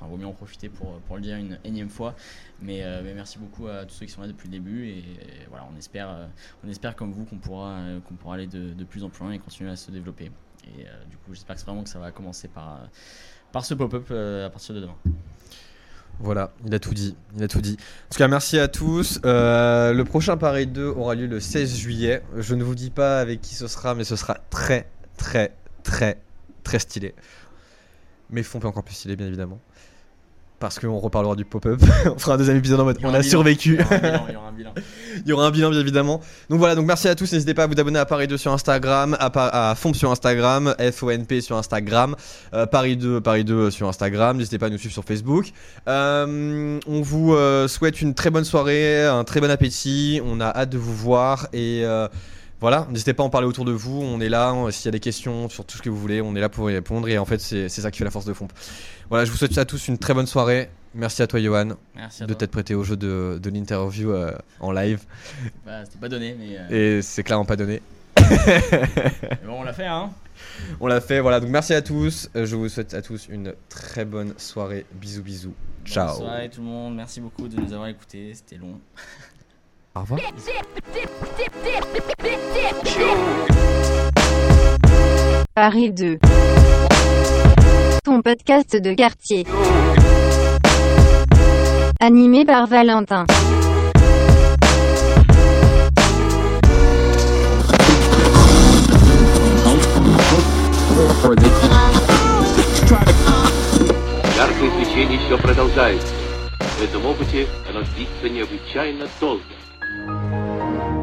on vaut mieux en profiter pour, le dire une énième fois mais, euh, mais merci beaucoup à tous ceux qui sont là depuis le début et, voilà on espère euh, on espère comme vous qu'on pourra euh, qu'on pourra aller de, plus en plus loin et continuer à se développer et du coup, j'espère vraiment que ça va commencer par, ce pop-up à partir de demain. Voilà, il a tout dit. Il a tout dit. En tout cas, merci à tous. Le prochain Paris 2 aura lieu le 16 juillet. Je ne vous dis pas avec qui ce sera, mais ce sera très, très, très, très stylé. Mais font pas encore plus stylé, bien évidemment. Parce qu'on reparlera du pop-up. on fera un deuxième épisode en mode on a bilan, survécu. Il y aura un bilan. il y aura un bien évidemment. Donc voilà, donc merci à tous. N'hésitez pas à vous abonner à Paris 2 sur Instagram, à, Fomp sur Instagram, FONP sur Instagram, euh, Paris 2, Paris 2 sur Instagram. N'hésitez pas à nous suivre sur Facebook. Euh, on vous euh, souhaite une très bonne soirée, un très bon appétit. On a hâte de vous voir et euh, voilà, n'hésitez pas à en parler autour de vous. On est là. S'il y a des questions sur tout ce que vous voulez, on est là pour y répondre. Et en fait, c'est ça qui fait la force de Fomp. Voilà, je vous souhaite à tous une très bonne soirée. Merci à toi, Johan, Merci à de t'être prêté au jeu de, de l'interview euh, en live. Bah, C'était pas donné, mais, euh, Et c'est clairement pas donné. mais bon, on l'a fait, hein. On l'a fait, voilà. Donc merci à tous. Euh, Je vous souhaite à tous une très bonne soirée. Bisous, bisous. Ciao. Bonne soirée tout le monde. Merci beaucoup de nous avoir écoutés. C'était long. Au revoir. Paris 2. Ton podcast de quartier. Animé par Valentin. Яркое свечение еще продолжается. В этом опыте оно длится необычайно долго. Música